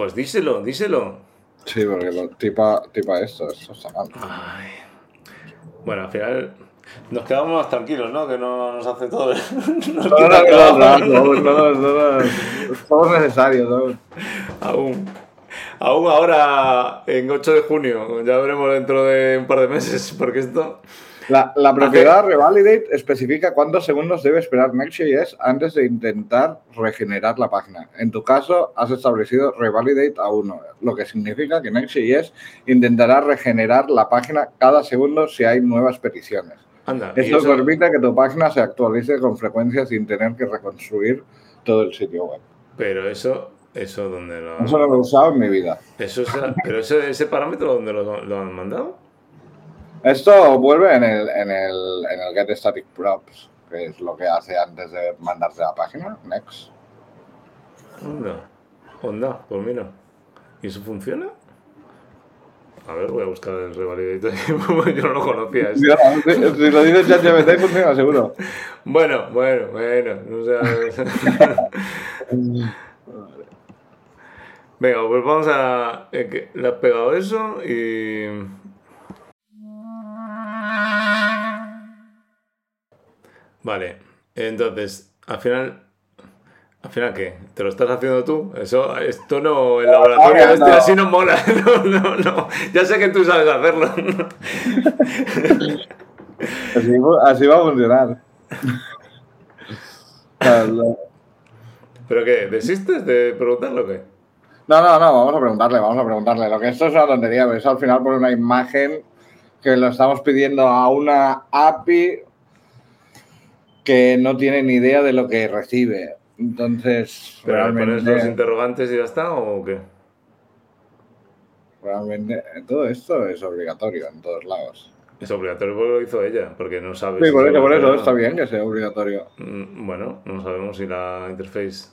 Pues díselo, díselo. Sí, porque lo, tipa, tipa esto, esto está mal. Ay. Bueno, al final nos quedamos más tranquilos, ¿no? Que no nos hace todo. No, no, no, no, no, Somos necesarios, Aún. Aún ahora, en 8 de junio, ya veremos dentro de un par de meses, porque esto. La, la propiedad revalidate especifica cuántos segundos debe esperar Next.js antes de intentar regenerar la página. En tu caso, has establecido revalidate a 1, lo que significa que Next.js intentará regenerar la página cada segundo si hay nuevas peticiones. Esto permite que tu página se actualice con frecuencia sin tener que reconstruir todo el sitio web. Pero eso, eso donde lo... Eso lo he usado en mi vida. Eso pero ese, ese parámetro dónde lo, han mandado? Esto vuelve en el, en el, en el get static props, que es lo que hace antes de mandarte a la página. Next. Onda. Onda, pues mira. ¿Y eso funciona? A ver, voy a buscar el revalidito. Yo no lo conocía. Si, lo dices ChatGPT, funciona seguro. Bueno, bueno, bueno. No sé. Venga, pues vamos a. Eh, le has pegado eso y. Vale, entonces, al final ¿Al final qué? ¿Te lo estás haciendo tú? Eso, esto no, el laboratorio este así no mola. No, no, no. Ya sé que tú sabes hacerlo. Así, va a funcionar. ¿Pero qué? ¿Desistes de preguntarlo o qué? No, no, no, vamos a preguntarle, vamos a preguntarle. Lo que esto es una tontería, pero eso al final por una imagen que lo estamos pidiendo a una API que no tiene ni idea de lo que recibe. Entonces, ¿Pero realmente... pones los interrogantes y ya está o qué? Realmente, todo esto es obligatorio en todos lados. Es obligatorio porque lo hizo ella, porque no sabe. Sí, por eso, por eso está bien que sea obligatorio. Mm, bueno, no sabemos si la interface.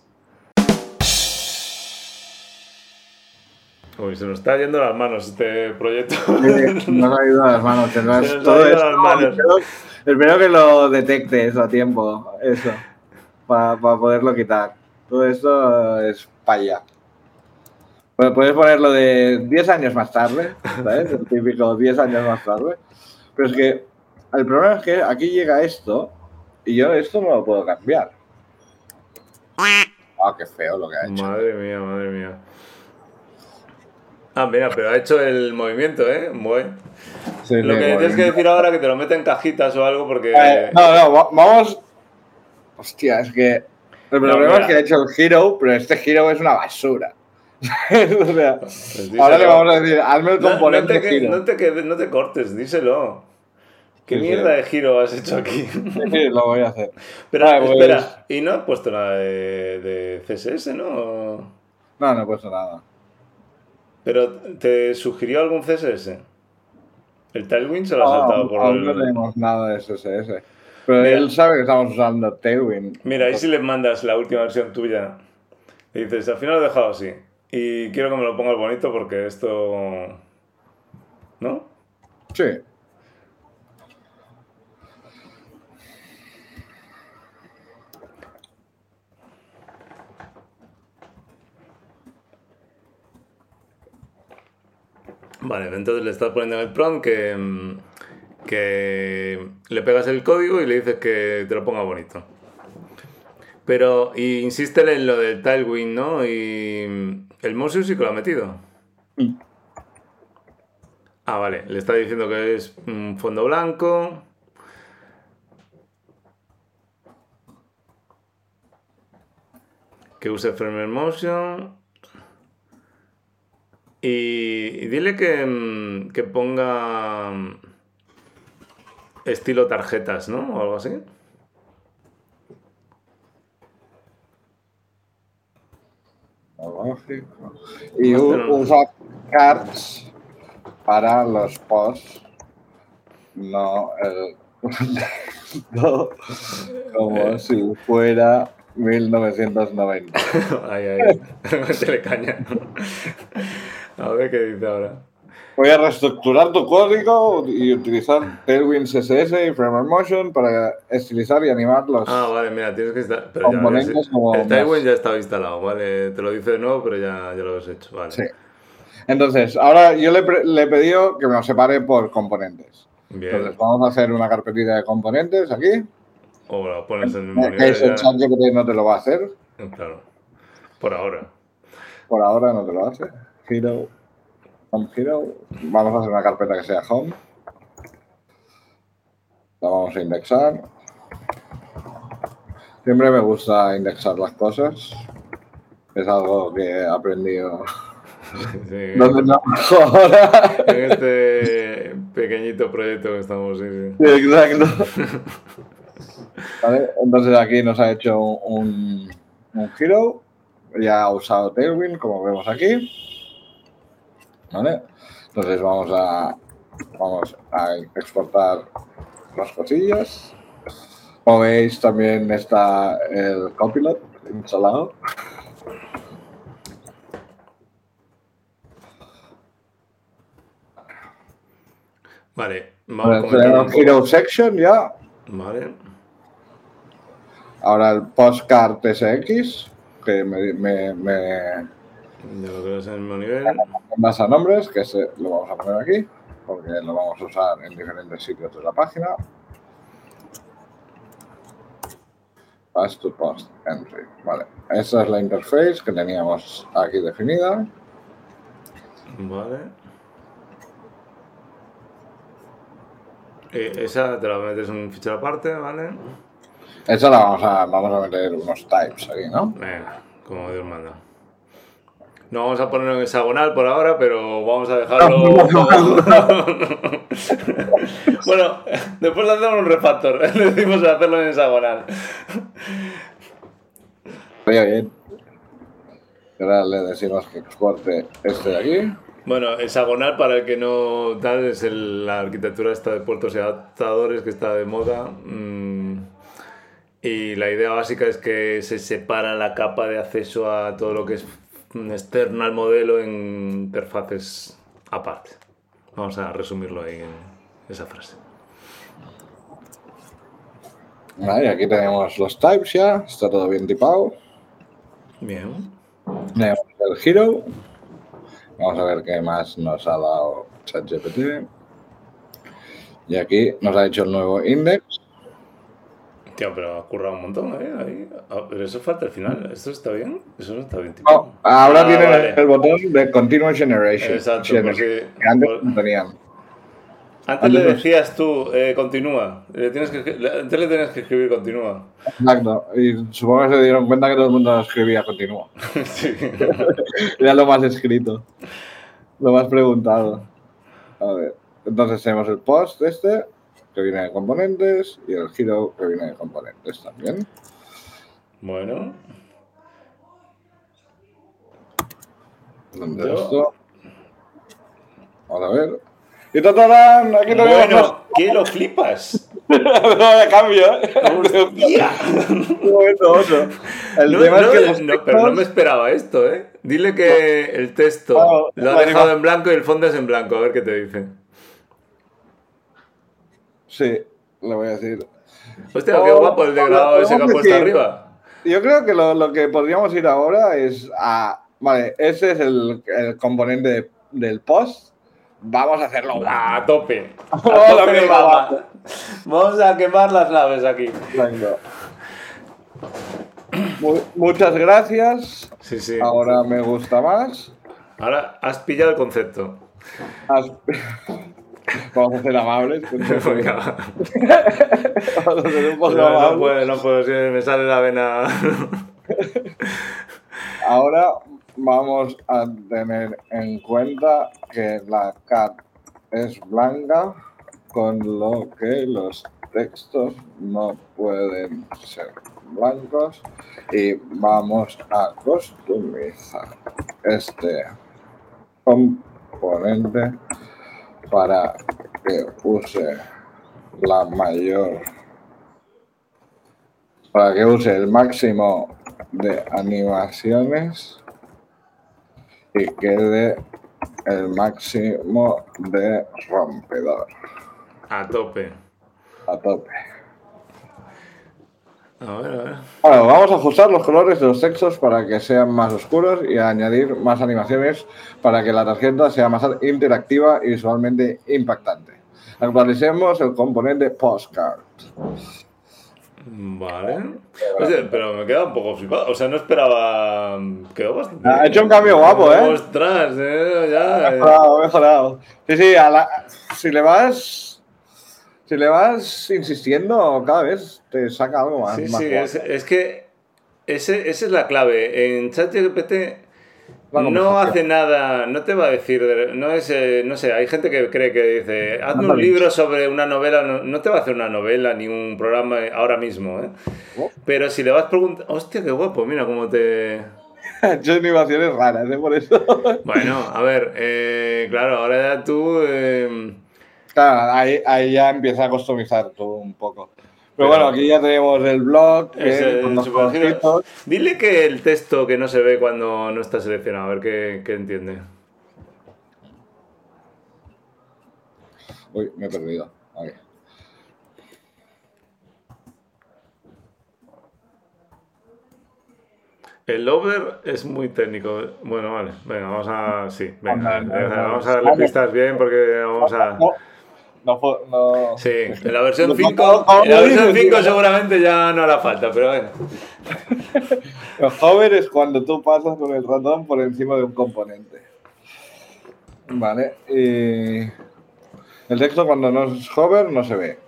Uy, se nos está yendo las manos este proyecto. Sí, nos ha ido las manos. Se nos todo ha las manos. espero que lo detectes a tiempo. Eso para, poderlo quitar. Todo esto es paya. puedes ponerlo de 10 años más tarde, ¿sabes? El típico 10 años más tarde. Pero es que el problema es que aquí llega esto y yo esto no lo puedo cambiar. Ah, qué feo lo que ha hecho. Madre mía, madre mía. Ah, mira, pero ha hecho el movimiento, ¿eh? Muy. lo que tienes que decir ahora que te lo mete en cajitas o algo porque... Eh, no, no, vamos Hostia, es que. El problema es que ha hecho el Hero, pero este Hero es una basura. Pues ahora le vamos a decir, hazme el componente no, te. No te, no te cortes, díselo. ¿Qué mierda de giro has hecho aquí? Sí, lo voy a hacer. Pero, espera, pues- ¿y no has puesto nada de, de, CSS, no? No, no he puesto nada. ¿Pero te sugirió algún CSS? ¿El Tailwind se lo ha saltado por el...? No tenemos nada de CSS. Pero él sabe que estamos usando Tailwind. Mira, ahí si le mandas la última versión tuya y dices, al final lo he dejado así. Y quiero que me lo pongas bonito porque esto... ¿No? Sí. Vale, entonces le estás poniendo en el prompt que mm, que le pegas el código y le dices que te lo ponga bonito. Pero, y insístele en lo del Tailwind, ¿no? Y el Motion sí que lo ha metido. Ah, vale, le está diciendo que es un fondo blanco. Que use Framer Motion. Y, dile que, mm, que ponga mm, estilo tarjetas, ¿no? O algo así. Lógico. Y usa cards para los posts, no el. no, como Eh. si fuera 1990. Ahí, ahí. Métele caña. A ver qué dice ahora. Voy a reestructurar tu código y utilizar Tailwind CSS y Framework Motion para estilizar y animar los. Ah, vale, mira, tienes que estar. Pero ya, el. Tailwind ya estaba instalado, ¿vale? Te lo dice de nuevo, pero ya, ya lo has hecho, vale. Sí. Entonces, ahora yo le, le he pedido que me lo separe por componentes. Bien. Entonces, vamos a hacer una carpetita de componentes aquí. O lo pones en el mismo nivel. ese ya. ChatGPT no te lo va a hacer. Claro. Por ahora. Por ahora no te lo hace. Hero. Home Hero. Vamos a hacer una carpeta que sea Home. La vamos a indexar. Siempre me gusta indexar las cosas. Es algo que he aprendido. Sí. En este pequeñito proyecto que estamos. Sí, sí. Sí, exacto. Vale, entonces aquí nos ha hecho un, un Hero. Ya ha usado Tailwind, como vemos aquí. ¿Vale? Entonces vamos a, vamos a exportar las cosillas. Como veis, también está el Copilot instalado. Vale, vamos a un. Hero Section ya. Vale. Ahora el Postcard SX, que me, me, me Ya lo creo es el mismo nivel. basa a nombres, que ese lo vamos a poner aquí, porque lo vamos a usar en diferentes sitios de la página. Pass to post entry. Vale, esa es la interface que teníamos aquí definida. Vale. Eh, esa te la metes en un fichero aparte, ¿vale? Esa la vamos a, vamos a meter unos types aquí, ¿no? Venga, como Dios manda. No vamos a ponerlo en hexagonal por ahora, pero vamos a dejarlo. bueno, después le hacemos un refactor. Le decimos hacerlo en hexagonal. Estaría bien. Ahora le decimos que exporte este de aquí. Bueno, hexagonal para el que no tal es el- la arquitectura esta de puertos y adaptadores que está de moda. mm, y la idea básica es que se separa la capa de acceso a todo lo que es externo al modelo en interfaces aparte. Vamos a resumirlo ahí en esa frase. Vale, aquí tenemos los types ya. Está todo bien tipado. Bien. Tenemos el Hero. Vamos a ver qué más nos ha dado ChatGPT. Y aquí nos ha hecho el nuevo index. Tío, pero ha currado un montón, ¿eh? Ahí. Ah, pero eso falta al final. ¿Esto está bien? Eso no está bien No, tipado. ahora Ah, tiene vale. el botón de Continuous Generation. Exacto, porque- antes por- no tenían. Antes le Antes decías tú, eh, continúa. Le tienes que, antes le tenías que escribir continúa. Exacto. Y supongo que se dieron cuenta que todo el mundo escribía continúa. sí. Era lo más escrito. Lo más preguntado. A ver. Entonces tenemos el post este, que viene de componentes, y el hero, que viene de componentes también. Bueno, ¿Dónde Yo- esto? Vamos a ver. Y tatarán, aquí tenemos bueno, ¿qué lo flipas? no de cambio, ¿eh? Momento, otro. El No, tema no, es que los no, pero no me esperaba esto, ¿eh? Dile que el texto Claro, lo ha dejado en blanco y el fondo es en blanco, a ver qué te dice. Sí, le voy a decir. Hostia, qué Oh, guapo el degradado ese que ha puesto arriba. Yo creo que lo, lo que podríamos ir ahora es a. Vale, ese es el, el componente de- del post. Vamos a hacerlo. A tope. A vamos. Vamos a quemar las naves aquí. Venga. Mu- muchas gracias. Sí, sí. Ahora me gusta más. Ahora has pillado el concepto. Has- Vamos a ser amables. Venga. Vamos a ser un poco No, no puedo, no puedo, sí, me sale la vena. Ahora vamos a tener en cuenta que la cat es blanca, con lo que los textos no pueden ser blancos y vamos a customizar este componente para que use la mayor para que use el máximo de animaciones y quede el máximo de rompedor. A tope. A tope. A ver, a ver. Bueno, vamos a ajustar los colores de los textos para que sean más oscuros y añadir más animaciones para que la tarjeta sea más interactiva y visualmente impactante. Actualicemos el componente Postcard. Vale. Oye, pero me queda un poco flipado. O sea, no esperaba. Quedó bastante. Ha hecho un cambio guapo, ¿eh? Ostras, eh, ya. Eh. mejorado, mejorado. Sí, sí, a la- si le vas. Si le vas insistiendo, cada vez te saca algo más. Sí, más sí, es, es que ese, esa es la clave. En ChatGPT no hace nada, no te va a decir, de- no es, eh, no sé, hay gente que cree que dice, hazme un libro sobre una novela, no, no te va a hacer una novela ni un programa ahora mismo, ¿eh? Oh. Pero si le vas preguntando, hostia, qué guapo, mira cómo te... Hecho animaciones raras, ¿eh? Por eso. Bueno, a ver, eh, claro, ahora ya tú... eh, Claro, ahí, ahí ya empieza a customizar todo un poco. Pero, bueno, aquí ya tenemos el blog, ese- con los. Dile que el texto que no se ve cuando no está seleccionado, a ver qué, qué entiende. Uy, me he perdido. El over es muy técnico. Bueno, vale. Venga, vamos a. Sí, venga, vamos a darle pistas bien porque vamos a. No, no. Sí, en la versión No, 5, no, no, en la versión dices, 5 tío. seguramente ya no hará falta, pero bueno. Hover es cuando tú pasas con el ratón por encima de un componente. Vale. Y el texto cuando no es hover no se ve.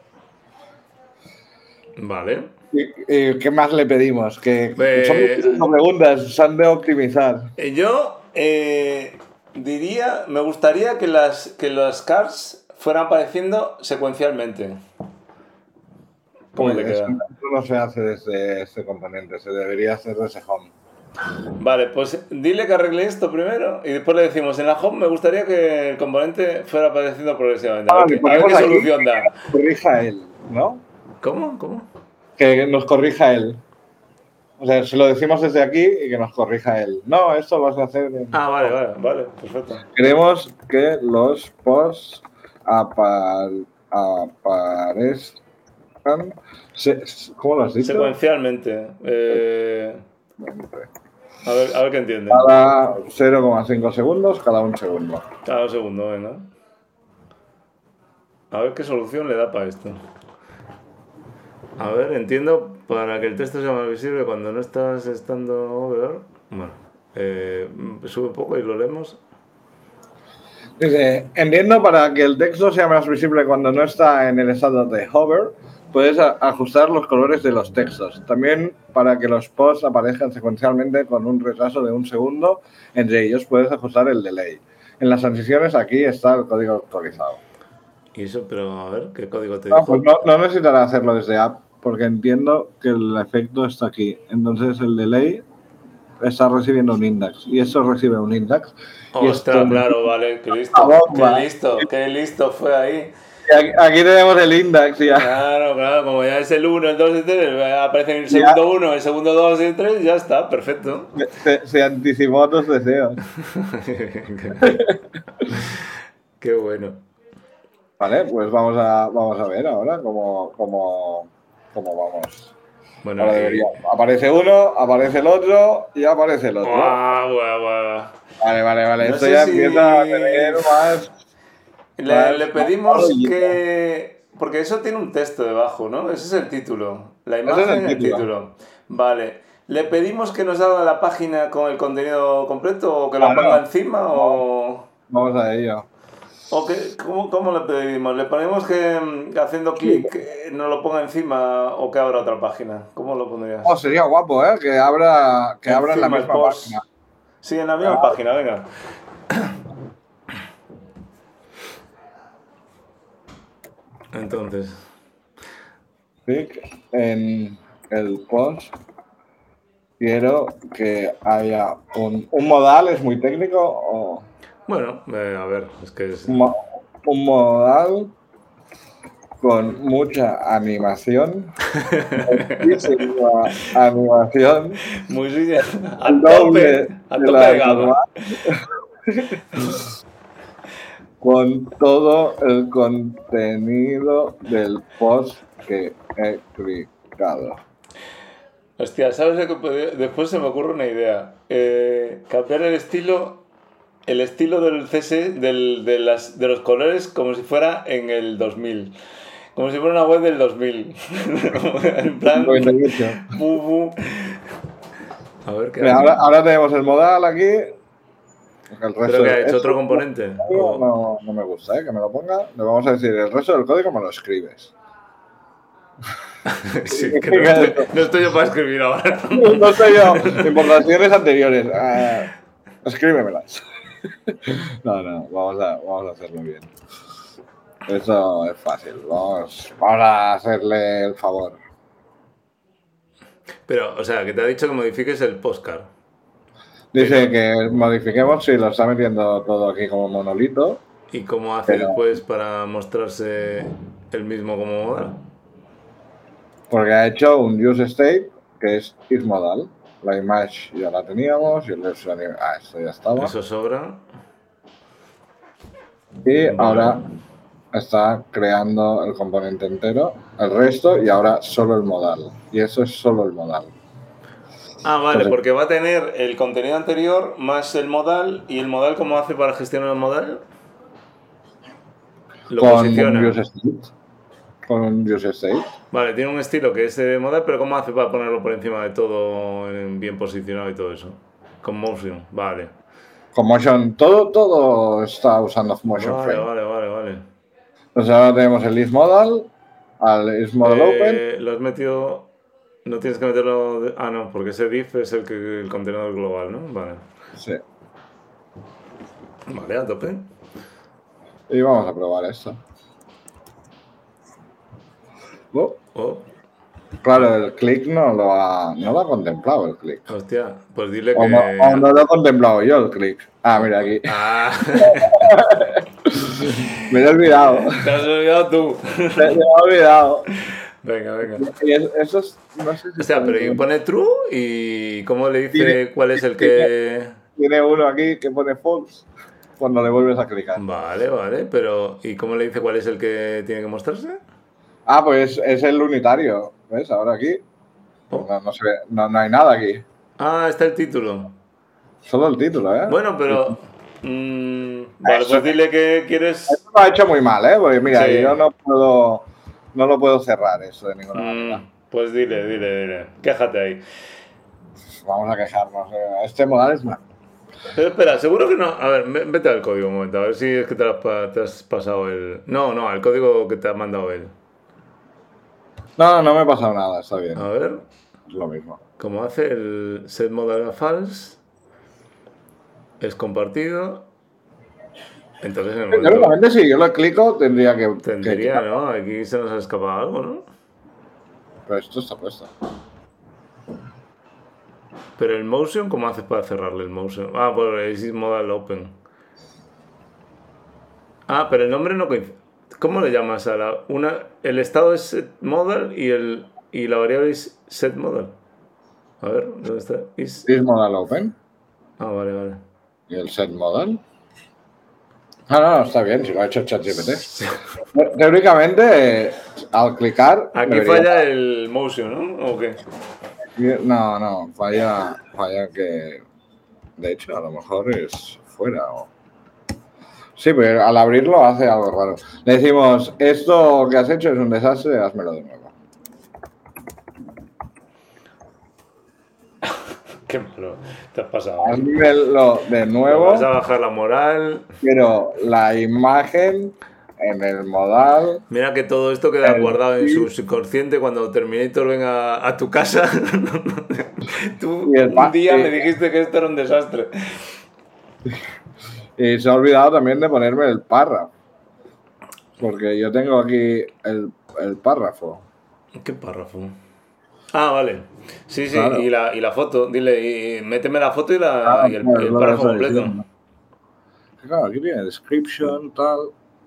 Vale. ¿Y, y qué más le pedimos? Que Eh, son preguntas, se han de optimizar. Eh, Yo eh, diría, me gustaría que las, que las cars fueran apareciendo secuencialmente. ¿Cómo te Pues, queda? Eso no se hace desde este componente, se debería hacer desde home. Vale, pues dile que arregle esto primero y después le decimos, en la home me gustaría que el componente fuera apareciendo progresivamente. A ver, qué, a ver ponemos qué aquí. solución da. Corrija él, ¿no? ¿Cómo? ¿Cómo? Que nos corrija él. O sea, se lo decimos desde aquí y que nos corrija él. No, esto lo vas a hacer. en- Ah, vale, vale, vale, perfecto. Queremos que los posts apar- aparezcan. se- ¿Cómo lo has dicho? Secuencialmente. eh, a, ver, a ver qué entiende. Cada 0,5 segundos, cada un segundo. Cada un segundo, venga. A ver qué solución le da para esto. A ver, entiendo, para que el texto sea más visible cuando no estás estando over. Bueno, eh, sube un poco y lo leemos. Dice, entiendo para que el texto sea más visible cuando no está en el estado de hover, puedes ajustar los colores de los textos. También para que los posts aparezcan secuencialmente con un retraso de un segundo, entre ellos puedes ajustar el delay. En las transiciones aquí está el código actualizado. Y eso, pero a ver, ¿qué código te Ah, pues no, no necesitará hacerlo desde app, porque entiendo que el efecto está aquí. Entonces el delay está recibiendo un index, y eso recibe un index. y Ostras, esto- claro, vale, qué listo. Qué listo, qué listo fue ahí. y Aquí, aquí tenemos el index ya. Claro, claro, como ya es el 1, el 2, el 3, aparece en el segundo 1, el segundo 2 y el 3, ya está, perfecto. Se, se anticipó a tus deseos. Qué bueno. Vale, pues vamos a, vamos a ver ahora cómo, cómo, cómo vamos. Bueno, Ahora debería- Aparece uno, aparece el otro y aparece el otro. Guau, guau, guau. Vale, vale, vale. No Esto ya si- empieza a tener más. Le, pedimos que. Porque eso tiene un texto debajo, ¿no? Ese es el título. La es imagen el y el título. título. Vale. ¿Le pedimos que nos haga la página con el contenido completo o que lo Claro. ponga encima o.? Vamos a ello. ¿O qué- cómo, cómo le pedimos? ¿Le ponemos que mm, haciendo clic eh, nos lo ponga encima o que abra otra página? ¿Cómo lo pondrías? Oh, sería guapo, ¿eh? Que abra, que abra en la misma post. página. Sí, en la misma página, venga. Entonces, Clic en el post. Quiero que haya un, un modal, es muy técnico, o bueno, eh, a ver, es que es... un, mo- un modal con mucha animación. muchísima animación. muy sí, a el tope, doble tope de gama. con todo el contenido del post que he clicado. Hostia, ¿sabes lo que Después se me ocurre una idea. Eh, cambiar el estilo, el estilo del CS, del, de, las, de los colores como si fuera en el 2000. Como si fuera una web del 2000. en plan... 98. bu, bu. A ver qué Mira, ahora, ahora tenemos el modal aquí. El resto Creo que ha hecho otro componente. No, no me gusta, ¿eh? que me lo ponga. Le vamos a decir, el resto del código me lo escribes. Sí, que no estoy, no estoy yo para escribir ahora. No sé yo, importaciones anteriores. ah, escríbemelas. No, no, vamos a, vamos a hacerlo bien. Eso es fácil. Vamos, vamos a hacerle el favor. Pero, o sea, que te ha dicho que modifiques el postcard. Dice que modifiquemos si lo está metiendo todo aquí como monolito. ¿Y cómo hace Pero- después para mostrarse el mismo como modal? Porque ha hecho un use state que es ismodal. La image ya la teníamos y el Ah, esto ya estaba. Eso sobra. Y ahora está creando el componente entero, el resto y ahora solo el modal. Y eso es solo el modal. Ah, vale, porque va a tener el contenido anterior más el modal. ¿Y el modal cómo hace para gestionar el modal? Lo con posiciona. un. Con un use state. Vale, tiene un estilo que es de modal, pero ¿cómo hace para ponerlo por encima de todo en- bien posicionado y todo eso? Con motion, vale. Con motion, todo, todo está usando motion Vale, frame. vale, vale, vale. Entonces ahora tenemos el ismodal, al ismodal open. Eh, lo has metido. No tienes que meterlo. de- Ah, no, porque ese div es el, que, el contenedor global, ¿no? Vale. Sí. Vale, a tope. Y vamos a probar esto. Oh, Oh, claro, el click no lo ha, no lo ha contemplado el click. hostia, pues dile O que. no, o no lo he contemplado yo el click. Ah, mira aquí. Ah, Me he olvidado. te has olvidado tú. Me he olvidado. Venga, venga. Y eso es, no sé si O sea, pero bien. pone true y ¿cómo le dice Tiene- cuál es el que. tiene uno aquí que pone false cuando le vuelves a clicar. Vale, vale, pero ¿y cómo le dice cuál es el que tiene que mostrarse? Ah, pues es el unitario. ¿Ves? Ahora aquí. Oh. No, no se ve- no, no hay nada aquí. Ah, está el título. Solo el título, ¿eh? Bueno, pero. mm, vale, Eso- pues dile que quieres. Esto lo ha hecho muy mal, ¿eh? Porque mira, Sí. yo no puedo, no lo puedo cerrar eso de ninguna manera. Mm, pues dile, dile, dile. Quéjate ahí. Vamos a quejarnos. ¿eh? Este modal es mal. Pero espera, seguro que no. A ver, ve- vete al código un momento, a ver si es que has, te has pasado el. No, no, al código que te ha mandado él. No, no me ha pasado nada, está bien. A ver, Es lo mismo. cómo hace el set modal false. Es compartido. Entonces en el momento. Si yo lo clico, tendría que. Tendría. ¿no? Aquí se nos ha escapado algo, ¿no? Pero esto está puesto. Pero el motion, ¿cómo haces para cerrarle el motion? Ah, por el modal open. Ah, pero el nombre no coincide. ¿Cómo le llamas a la una? El estado es set modal y el y la variable es set modal. A ver, ¿dónde está? Is- Is modal open Ah, vale, vale. y el set modal. Ah, no, no, está bien, si lo ha hecho ChatGPT. Teóricamente, al clicar. Aquí debería- falla el motion, ¿no? ¿O qué? No, no, falla, falla que. De hecho, a lo mejor es fuera. o- Sí, pero al abrirlo hace algo raro. Le decimos, esto que has hecho es un desastre, házmelo de nuevo. Qué malo. Te has pasado. Házmelo de nuevo, Vas a bajar la moral. pero la imagen en el modal. Mira que todo esto queda guardado en su subconsciente cuando Terminator venga a tu casa. Tú un día me dijiste que esto era un desastre. Y se ha olvidado también de ponerme el párrafo. Porque yo tengo aquí el, el párrafo. ¿Qué párrafo? Ah, vale. Sí, sí, Claro. y, la, y la foto. Dile, y méteme la foto y, la, Ah, y el, claro, párrafo completo. Claro, aquí tiene description, tal.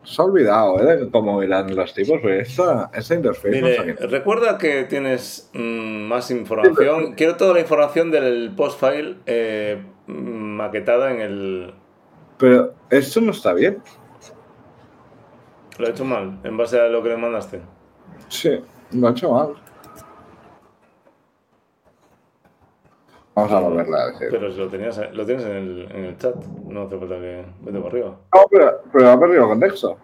Se ha olvidado, ¿eh? Cómo irán los tipos, pero esta, esta interface no Dile, qué- recuerda que tienes mm, más información. Quiero toda la información del post file eh, mm, maquetada en el. Pero esto no está bien. Lo he hecho mal, en base a lo que le mandaste. Sí, lo ha hecho mal. Vamos a volverla a decir. Pero si lo, tenías, lo tienes en el, en el chat, no hace falta que vete para arriba. No, pero, pero ha perdido contexto.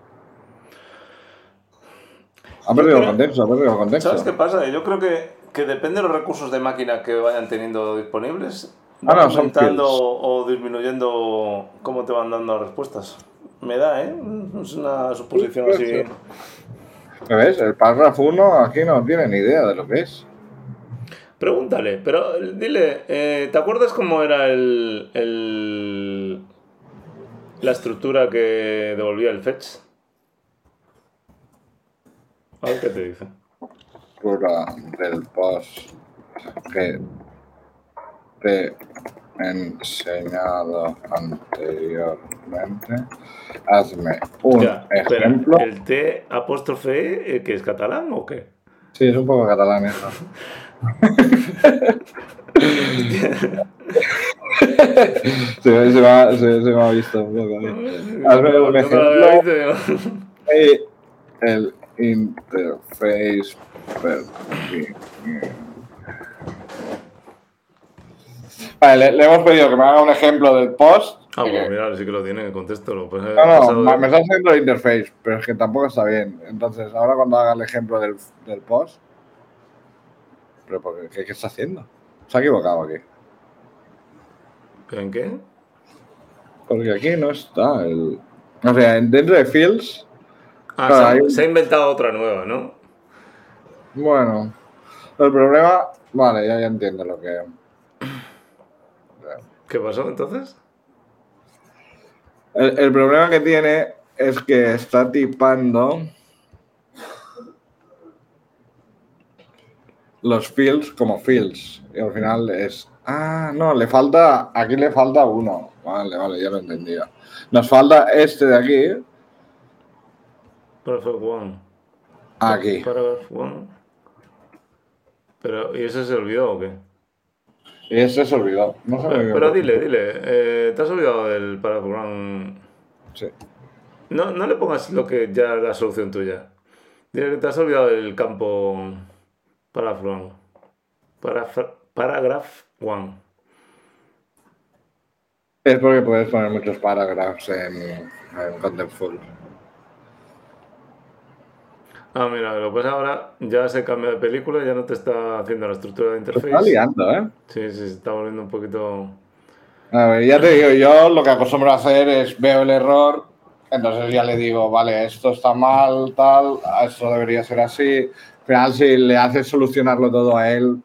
Ha perdido creo- contexto, ha perdido contexto. ¿Sabes qué pasa? Yo creo que, que depende de los recursos de máquina que vayan teniendo disponibles, Ah, no, aumentando fields. o disminuyendo cómo te van dando las respuestas. Me da, ¿eh? Es una suposición Sí, así. ¿Me ves? El párrafo 1 aquí no tiene ni idea de lo que es. Pregúntale, pero dile, eh, ¿te acuerdas cómo era el, el- la estructura que devolvía el fetch? A ver qué te dice. Estructura del post que te enseñado anteriormente. Hazme un Ya, espera, ejemplo. ¿el T apóstrofe E, que es catalán o qué? Sí, es un poco catalán eso. se, me- se me ha, se- se me ha visto un poco. Hazme un ejemplo. Eh, el interface per- Vale, le, le hemos pedido que me haga un ejemplo del post. Ah, que- pues mira, sí que lo tiene. Lo pues, no, no, me está haciendo el interface, pero es que tampoco está bien. Entonces, ahora cuando haga el ejemplo del, del post. ¿Pero por qué, qué está haciendo? Se ha equivocado aquí. ¿En qué? Porque aquí no está el. O sea, en- dentro de Fields, Ah, Claro, se, ha, hay un- se ha inventado otra nueva, ¿no? bueno. El problema. Vale, ya, ya entiendo lo que. ¿Qué pasó entonces? El, el problema que tiene es que está tipando los fields como fields. Y al final es. Ah, no, le falta. Aquí le falta uno. Vale, vale, ya lo he entendido. Nos falta este de aquí. Paragraph one. Aquí. Paragraph one. Pero, ¿y ese se olvidó o qué? Y ese se olvidó. No sé muy Pero, pero dile, dile, eh, ¿te has olvidado del paragraph one? Sí. No, no le pongas lo que ya es la solución tuya. Dile que te has olvidado del campo paragraph one. Paraf- Paragraph one. Es porque puedes poner muchos parágrafos en, en Contentful. Ah, mira, lo pasa ahora ya se cambia de película, ya no te está haciendo la estructura de interface. está liando, ¿eh? Sí, sí, se está volviendo un poquito. A ver, ya te digo, yo lo que acostumbro a hacer es veo el error, entonces ya le digo, vale, esto está mal, tal, esto debería ser así. Al final, si le haces solucionarlo todo a él,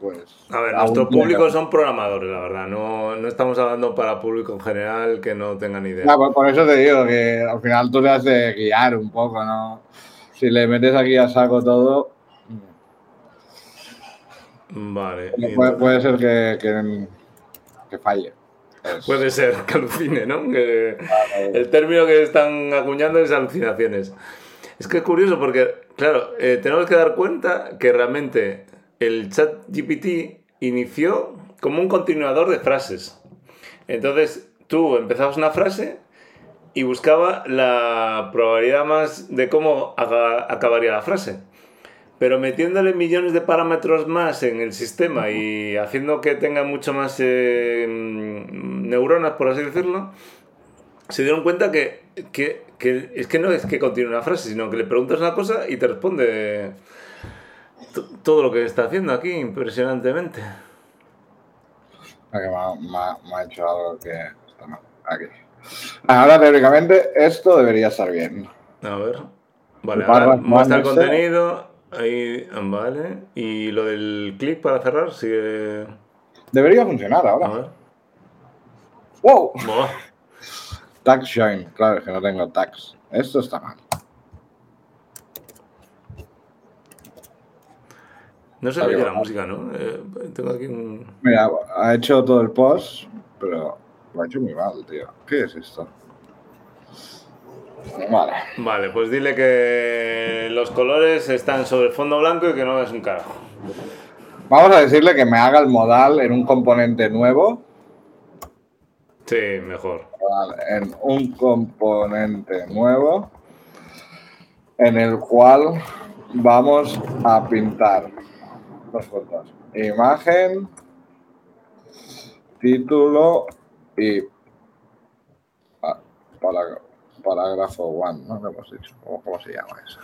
pues. A ver, tiene públicos son programadores, la verdad. No, no estamos hablando para público en general que no tenga ni idea. Ya, por, por eso te digo que al final tú te has de guiar un poco, ¿no? Si le metes aquí a saco todo, Vale. puede, ser que, que, que falle. Puede ser que alucine, ¿no? Que el término que están acuñando es alucinaciones. Es que es curioso porque, claro, eh, tenemos que dar cuenta que realmente el chat GPT inició como un continuador de frases. Entonces, tú empezabas una frase y buscaba la probabilidad más de cómo acabaría la frase. Pero metiéndole millones de parámetros más en el sistema y haciendo que tenga mucho más eh, neuronas, por así decirlo, se dieron cuenta que, que- que es que no es que continúe una frase, sino que le preguntas una cosa y te responde to- todo lo que está haciendo aquí impresionantemente. Me ha, hecho algo que. Aquí. Ahora, teóricamente, esto debería estar bien. A ver. Vale, ahora muestra el contenido. Ahí, vale. Y lo del clic para cerrar sigue. Debería funcionar A ahora. ver. ¡Wow! Buah. Tax Shine. Claro, es que no tengo tax. Esto está mal. No se oye la música, ¿no? Eh, tengo aquí un. Mira, ha hecho todo el post, pero lo ha hecho muy mal, tío. ¿Qué es esto? Vale. Vale, pues dile que los colores están sobre el fondo blanco y que no es un carajo. Vamos a decirle que me haga el modal en un componente nuevo. Sí, mejor. Vale, en un componente nuevo en el cual vamos a pintar dos fotos. Imagen, título y pa- para- parágrafo 1, ¿no? ¿Qué hemos dicho? ¿Cómo, cómo se llama eso?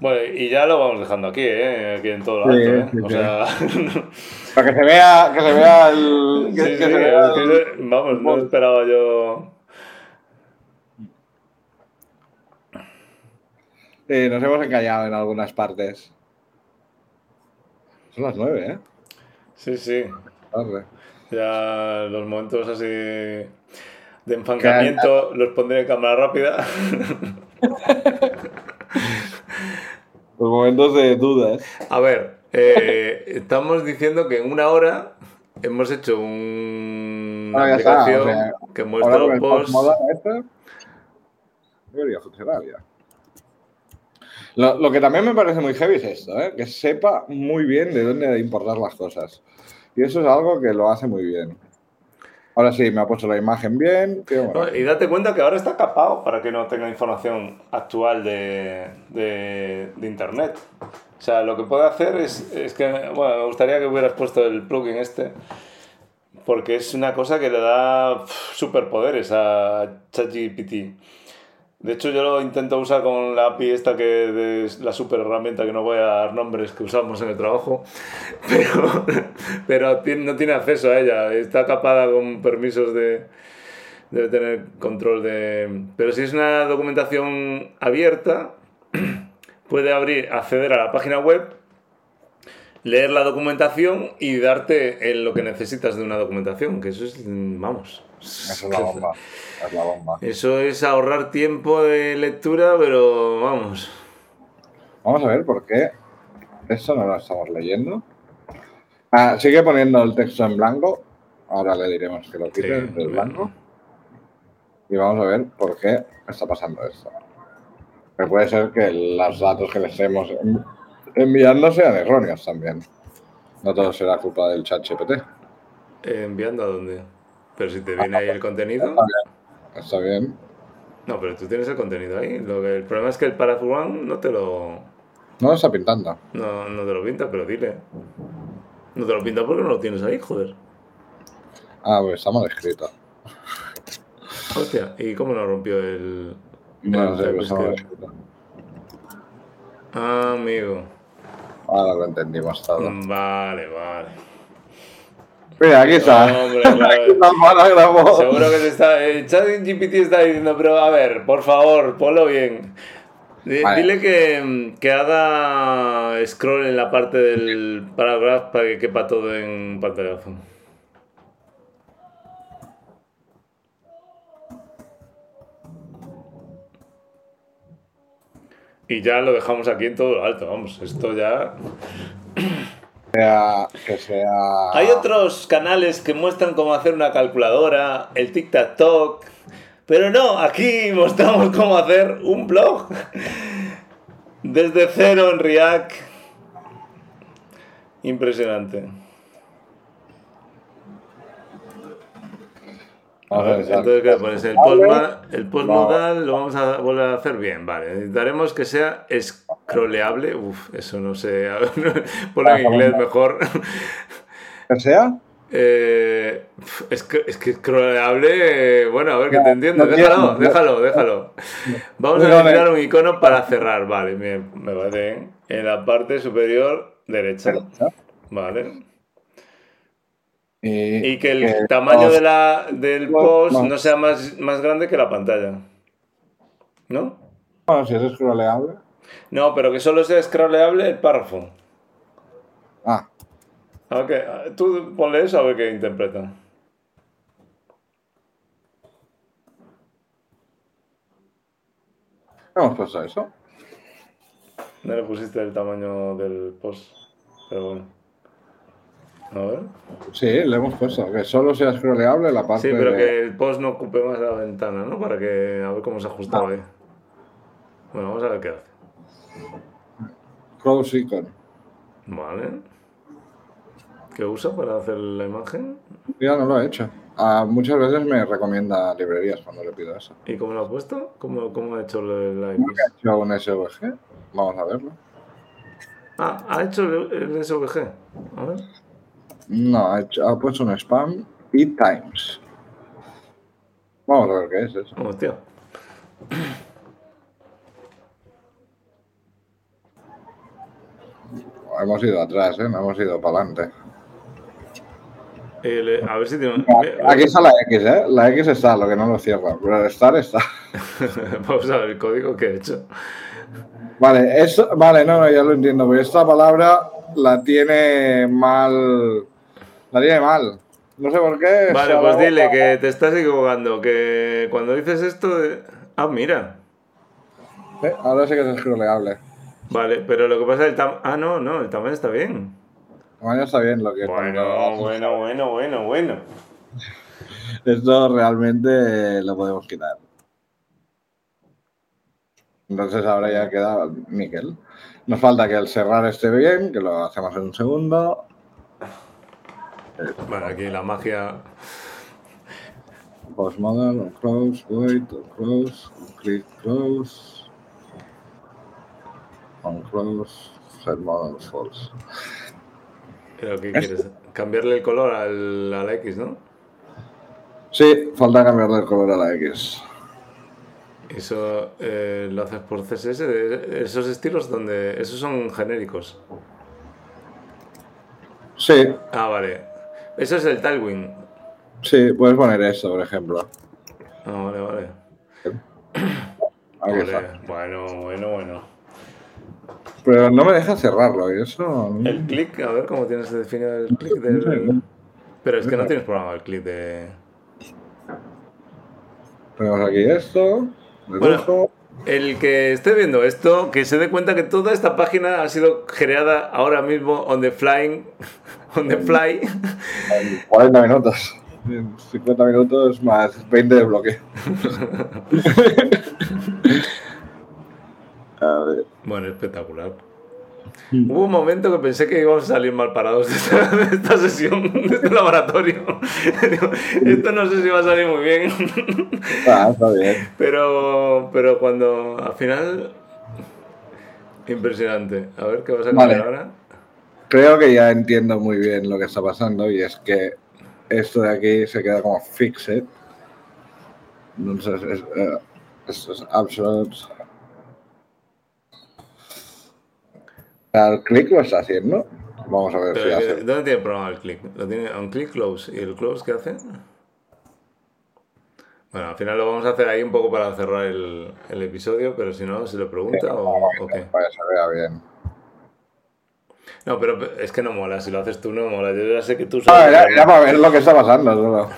Bueno, y ya lo vamos dejando aquí, ¿eh? Aquí en todo lo alto, ¿eh? sí, o sí. sea. Para que se vea, que se vea el. que- sí, que se vea el- vamos, no esperaba yo. Sí, nos hemos encallado en algunas partes. Son las nueve, ¿eh? Sí, sí. Tarde. Ya los momentos así de enfancamiento los pondré en cámara rápida. Los momentos de dudas. A ver, eh, estamos diciendo que en una hora hemos hecho un- está, aplicación o sea, que muestra los posts. debería funcionar ya. Lo, lo que también me parece muy heavy es esto, ¿eh? que sepa muy bien de dónde importar las cosas. Y eso es algo que lo hace muy bien. Ahora sí, me ha puesto la imagen bien. Y date cuenta que ahora está capado para que no tenga información actual de, de- de internet. O sea, lo que puede hacer es, es que, bueno, me gustaría que hubieras puesto el plugin este, porque es una cosa que le da superpoderes a ChatGPT. De hecho, yo lo intento usar con la API esta que es la super herramienta que no voy a dar nombres que usamos en el trabajo, pero, pero no tiene acceso a ella. Está capada con permisos de, debe tener control de... Pero si es una documentación abierta, puede abrir, acceder a la página web, leer la documentación y darte en lo que necesitas de una documentación, que eso es, vamos... Esa es la bomba. Es la bomba. Eso es ahorrar tiempo de lectura, pero vamos. Vamos a ver por qué esto no lo estamos leyendo. Ah, sigue poniendo el texto en blanco. Ahora le diremos que lo quite Sí, del blanco. Y vamos a ver por qué está pasando esto. Que puede ser que los datos que le estemos en- enviando sean erróneos también. No todo será culpa del chat GPT. Eh, ¿Enviando a dónde? Pero si te viene ahí el contenido. Está bien. Está bien. No, pero tú tienes el contenido ahí. Lo que, el problema es que el Paragraph One no te lo. No lo está pintando. No, no te lo pinta, pero dile. No te lo pinta porque no lo tienes ahí, joder. Ah, pues está mal escrito. Hostia, ¿y cómo no rompió el. No el sé, pues está mal escrito. Ah, amigo. Ahora lo entendimos todo. Vale, vale. Mira, aquí está. Hombre, Aquí está. Seguro que te está. El chat GPT está diciendo, pero a ver, por favor, ponlo bien. Vale. Dile que, que haga scroll en la parte del paragraph para que quepa todo en pantallazo. Y ya lo dejamos aquí en todo lo alto, vamos, esto ya... sea, que sea. Hay otros canales que muestran cómo hacer una calculadora, el tic-tac-toc, pero no, aquí mostramos cómo hacer un blog desde cero en React. Impresionante. Vamos a ver, Entonces, ¿qué pones? El, postma- el postmodal lo vamos a volver a hacer bien, vale. Necesitaremos que sea scrolleable. Uf, eso no sé. Ponlo en inglés mejor. ¿Que sea? Eh, es, que, es que eh, Bueno, a ver que te entiendo. Déjalo, déjalo, déjalo. Vamos a necesitar un icono para cerrar. Vale, me, me parece bien. En la parte superior derecha. Vale. Y, Y que el que tamaño de la, del post no. no sea más, más grande que la pantalla. ¿No? Bueno, si es scrolleable. No, pero que solo sea scrolleable el párrafo. Ah, A ver qué- tú ponle eso a ver qué interpreta. hemos puesto eso. No le pusiste el tamaño del post. Pero bueno. A ver. Sí, le hemos puesto. Que solo sea scrolleable la parte Sí, pero de- que el post no ocupe más la ventana, ¿no? Para que a ver cómo se ajusta Ah. ahí. Bueno, vamos a ver qué hace. Close icon. Vale. ¿Qué usa para hacer la imagen? Ya no lo he hecho. Ah, muchas veces me recomienda librerías cuando le pido eso. ¿Y cómo lo ha puesto? ¿Cómo, cómo ha hecho la ¿He X? hecho un SVG? Vamos a verlo. Ah, ha hecho el, el SVG. A ver. No, ha, hecho- ha puesto un spam y times. Vamos a ver qué es eso. Hostia. Hemos ido atrás, ¿eh? No hemos ido para adelante. El- a ver si tiene. Aquí está la X, ¿eh? La X está, lo que no lo cierra. Pero el estar está. Vamos a ver el código que he hecho. Vale, esto, vale, no, no, ya lo entiendo. Pero esta palabra la tiene mal. La tiene mal. No sé por qué. Vale, pues dile que te estás equivocando. Que cuando dices esto. de- Ah, mira. Eh, Ahora sí que es scrolleable. Vale, pero lo que pasa es el tamaño. Ah, no, no, el tamaño está bien. Bueno, está bien lo que Bueno, bueno, bueno, bueno, bueno. Esto realmente lo podemos quitar. Entonces ahora ya queda níquel. Nos falta que el cerrar esté bien, que lo hacemos en un segundo. Bueno, aquí la magia. Post model, on close, wait, on click close. On close, set model false. Pero ¿qué quieres? Cambiarle el color al, a la X, ¿no? Sí, falta cambiarle el color a la X. Eso eh, lo haces por CSS. Esos estilos donde. Esos son genéricos. Sí, Ah, vale. Eso es el Tailwind. sí, puedes poner esto, por ejemplo. Ah, vale, vale. Vale. Bueno, bueno, bueno. Pero no me deja cerrarlo, y eso. El clic, a ver cómo tienes definido el clic del. Pero es que no tienes programado el clic de. Tenemos aquí esto. Bueno. El que esté viendo esto, que se dé cuenta que toda esta página ha sido creada ahora mismo on the flying, on the fly. 40 minutos. 50 minutos más 20 de bloque. A ver. Bueno, espectacular. Hubo un momento que pensé que íbamos a salir mal parados de esta, de esta sesión, de este laboratorio. Esto no sé si va a salir muy bien. Ah, está bien. Pero, pero cuando al final. Impresionante. A ver qué vas a Vale. ahora. Creo que ya entiendo muy bien lo que está pasando y es que esto de aquí se queda como fixed. Entonces, es, eh, esto es absolute. El clic lo está haciendo. Vamos a ver si Pero, hace. ¿Dónde tiene programado el click? Lo tiene on click close. ¿Y el close qué hace? Bueno, al final lo vamos a hacer ahí un poco para cerrar el, el episodio, pero si no, se lo pregunta o, o qué. Para que se vea bien. No, pero es que no mola. Si lo haces tú, no mola. Yo ya sé que tú No, sabes. era, era para ver lo que está pasando. solo.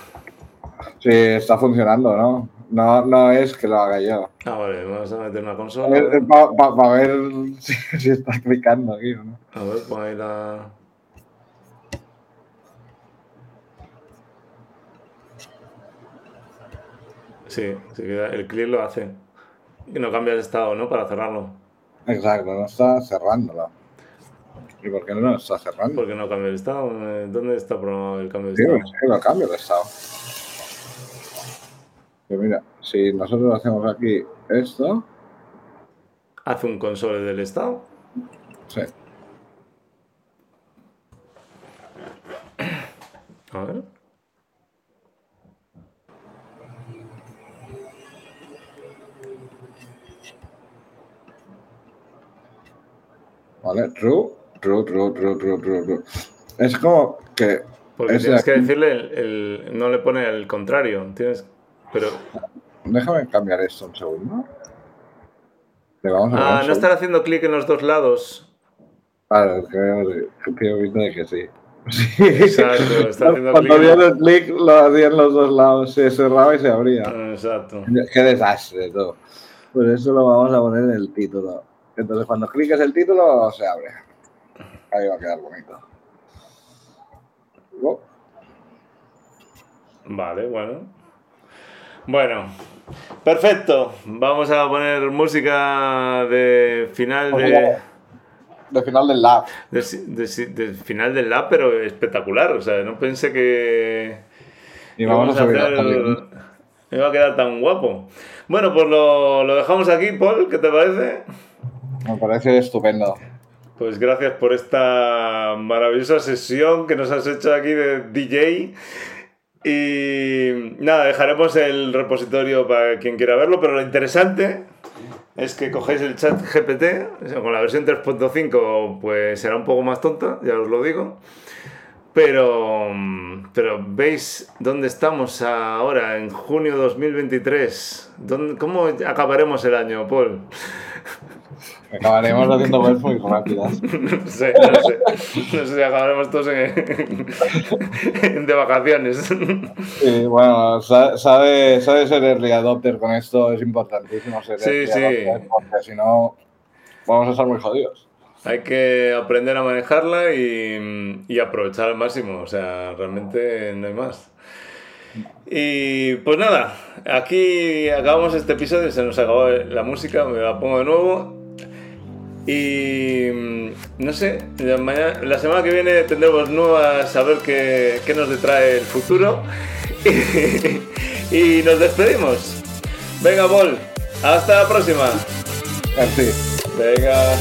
Si está funcionando, ¿no? No, no es que lo haga yo. Ah, vale, vamos a meter una consola. para ver si, si está clicando aquí o no. A ver, pon ahí la. Sí, sí el clic lo hace. Y no cambia de estado, ¿no? Para cerrarlo. Exacto, no está cerrándolo. ¿Y por qué no lo está cerrando? ¿Por qué no cambia de estado? Eh, ¿Dónde está programado el cambio de Sí, estado? es que lo cambio de estado. Pero mira, si nosotros hacemos aquí esto, Hace un console del estado. sí. A ver. ¿Vale? True, true, true, true, true, true, true. Es como que. Porque tienes que decirle el, el- No le pone el contrario. Tienes. Pero. Déjame cambiar esto un segundo. vamos a Ah, no estar haciendo clic en los dos lados. Claro, creo, creo de que sí. Sí. Exacto, está haciendo Cuando clic. el clic lo hacía en los dos lados, se cerraba y se abría. Exacto. Qué desastre todo. Pues eso lo vamos a poner en el título. Entonces cuando cliques el título se abre. Ahí va a quedar bonito. Oh, Vale, bueno. Bueno, perfecto. Vamos a poner música de final de, De final del lab. de, de- de final del lab, pero espectacular. O sea, no pensé que Y vamos a hacer- también. me iba a quedar tan guapo. Bueno, pues lo, lo dejamos aquí, Paul. ¿Qué te parece? Me parece estupendo. Pues gracias por esta maravillosa sesión que nos has hecho aquí de DJ. Y nada, dejaremos el repositorio para quien quiera verlo, pero lo interesante es que cogéis el chat GPT, con la versión 3.5 pues será un poco más tonta, ya os lo digo. Pero, pero veis dónde estamos ahora, en junio 2023. ¿Dónde- ¿Cómo acabaremos el año, Paul? Acabaremos haciendo webs muy rápidas. No sé, no sé. No sé si acabaremos todos en, de vacaciones. Y bueno, sa- sabe, sabe ser early adopter con esto, es importantísimo ser Sí, sí. adopter, porque si no vamos a estar muy jodidos. Hay que aprender a manejarla y, y aprovechar al máximo. O sea, realmente no hay más. Y pues nada, aquí acabamos este episodio. Se nos acabó la música, me la pongo de nuevo. Y mm, no sé, la, mañana- la semana que viene tendremos nuevas a ver qué, qué nos detrae el futuro. Y, nos despedimos. Venga, Bol, hasta la próxima. Así. Venga.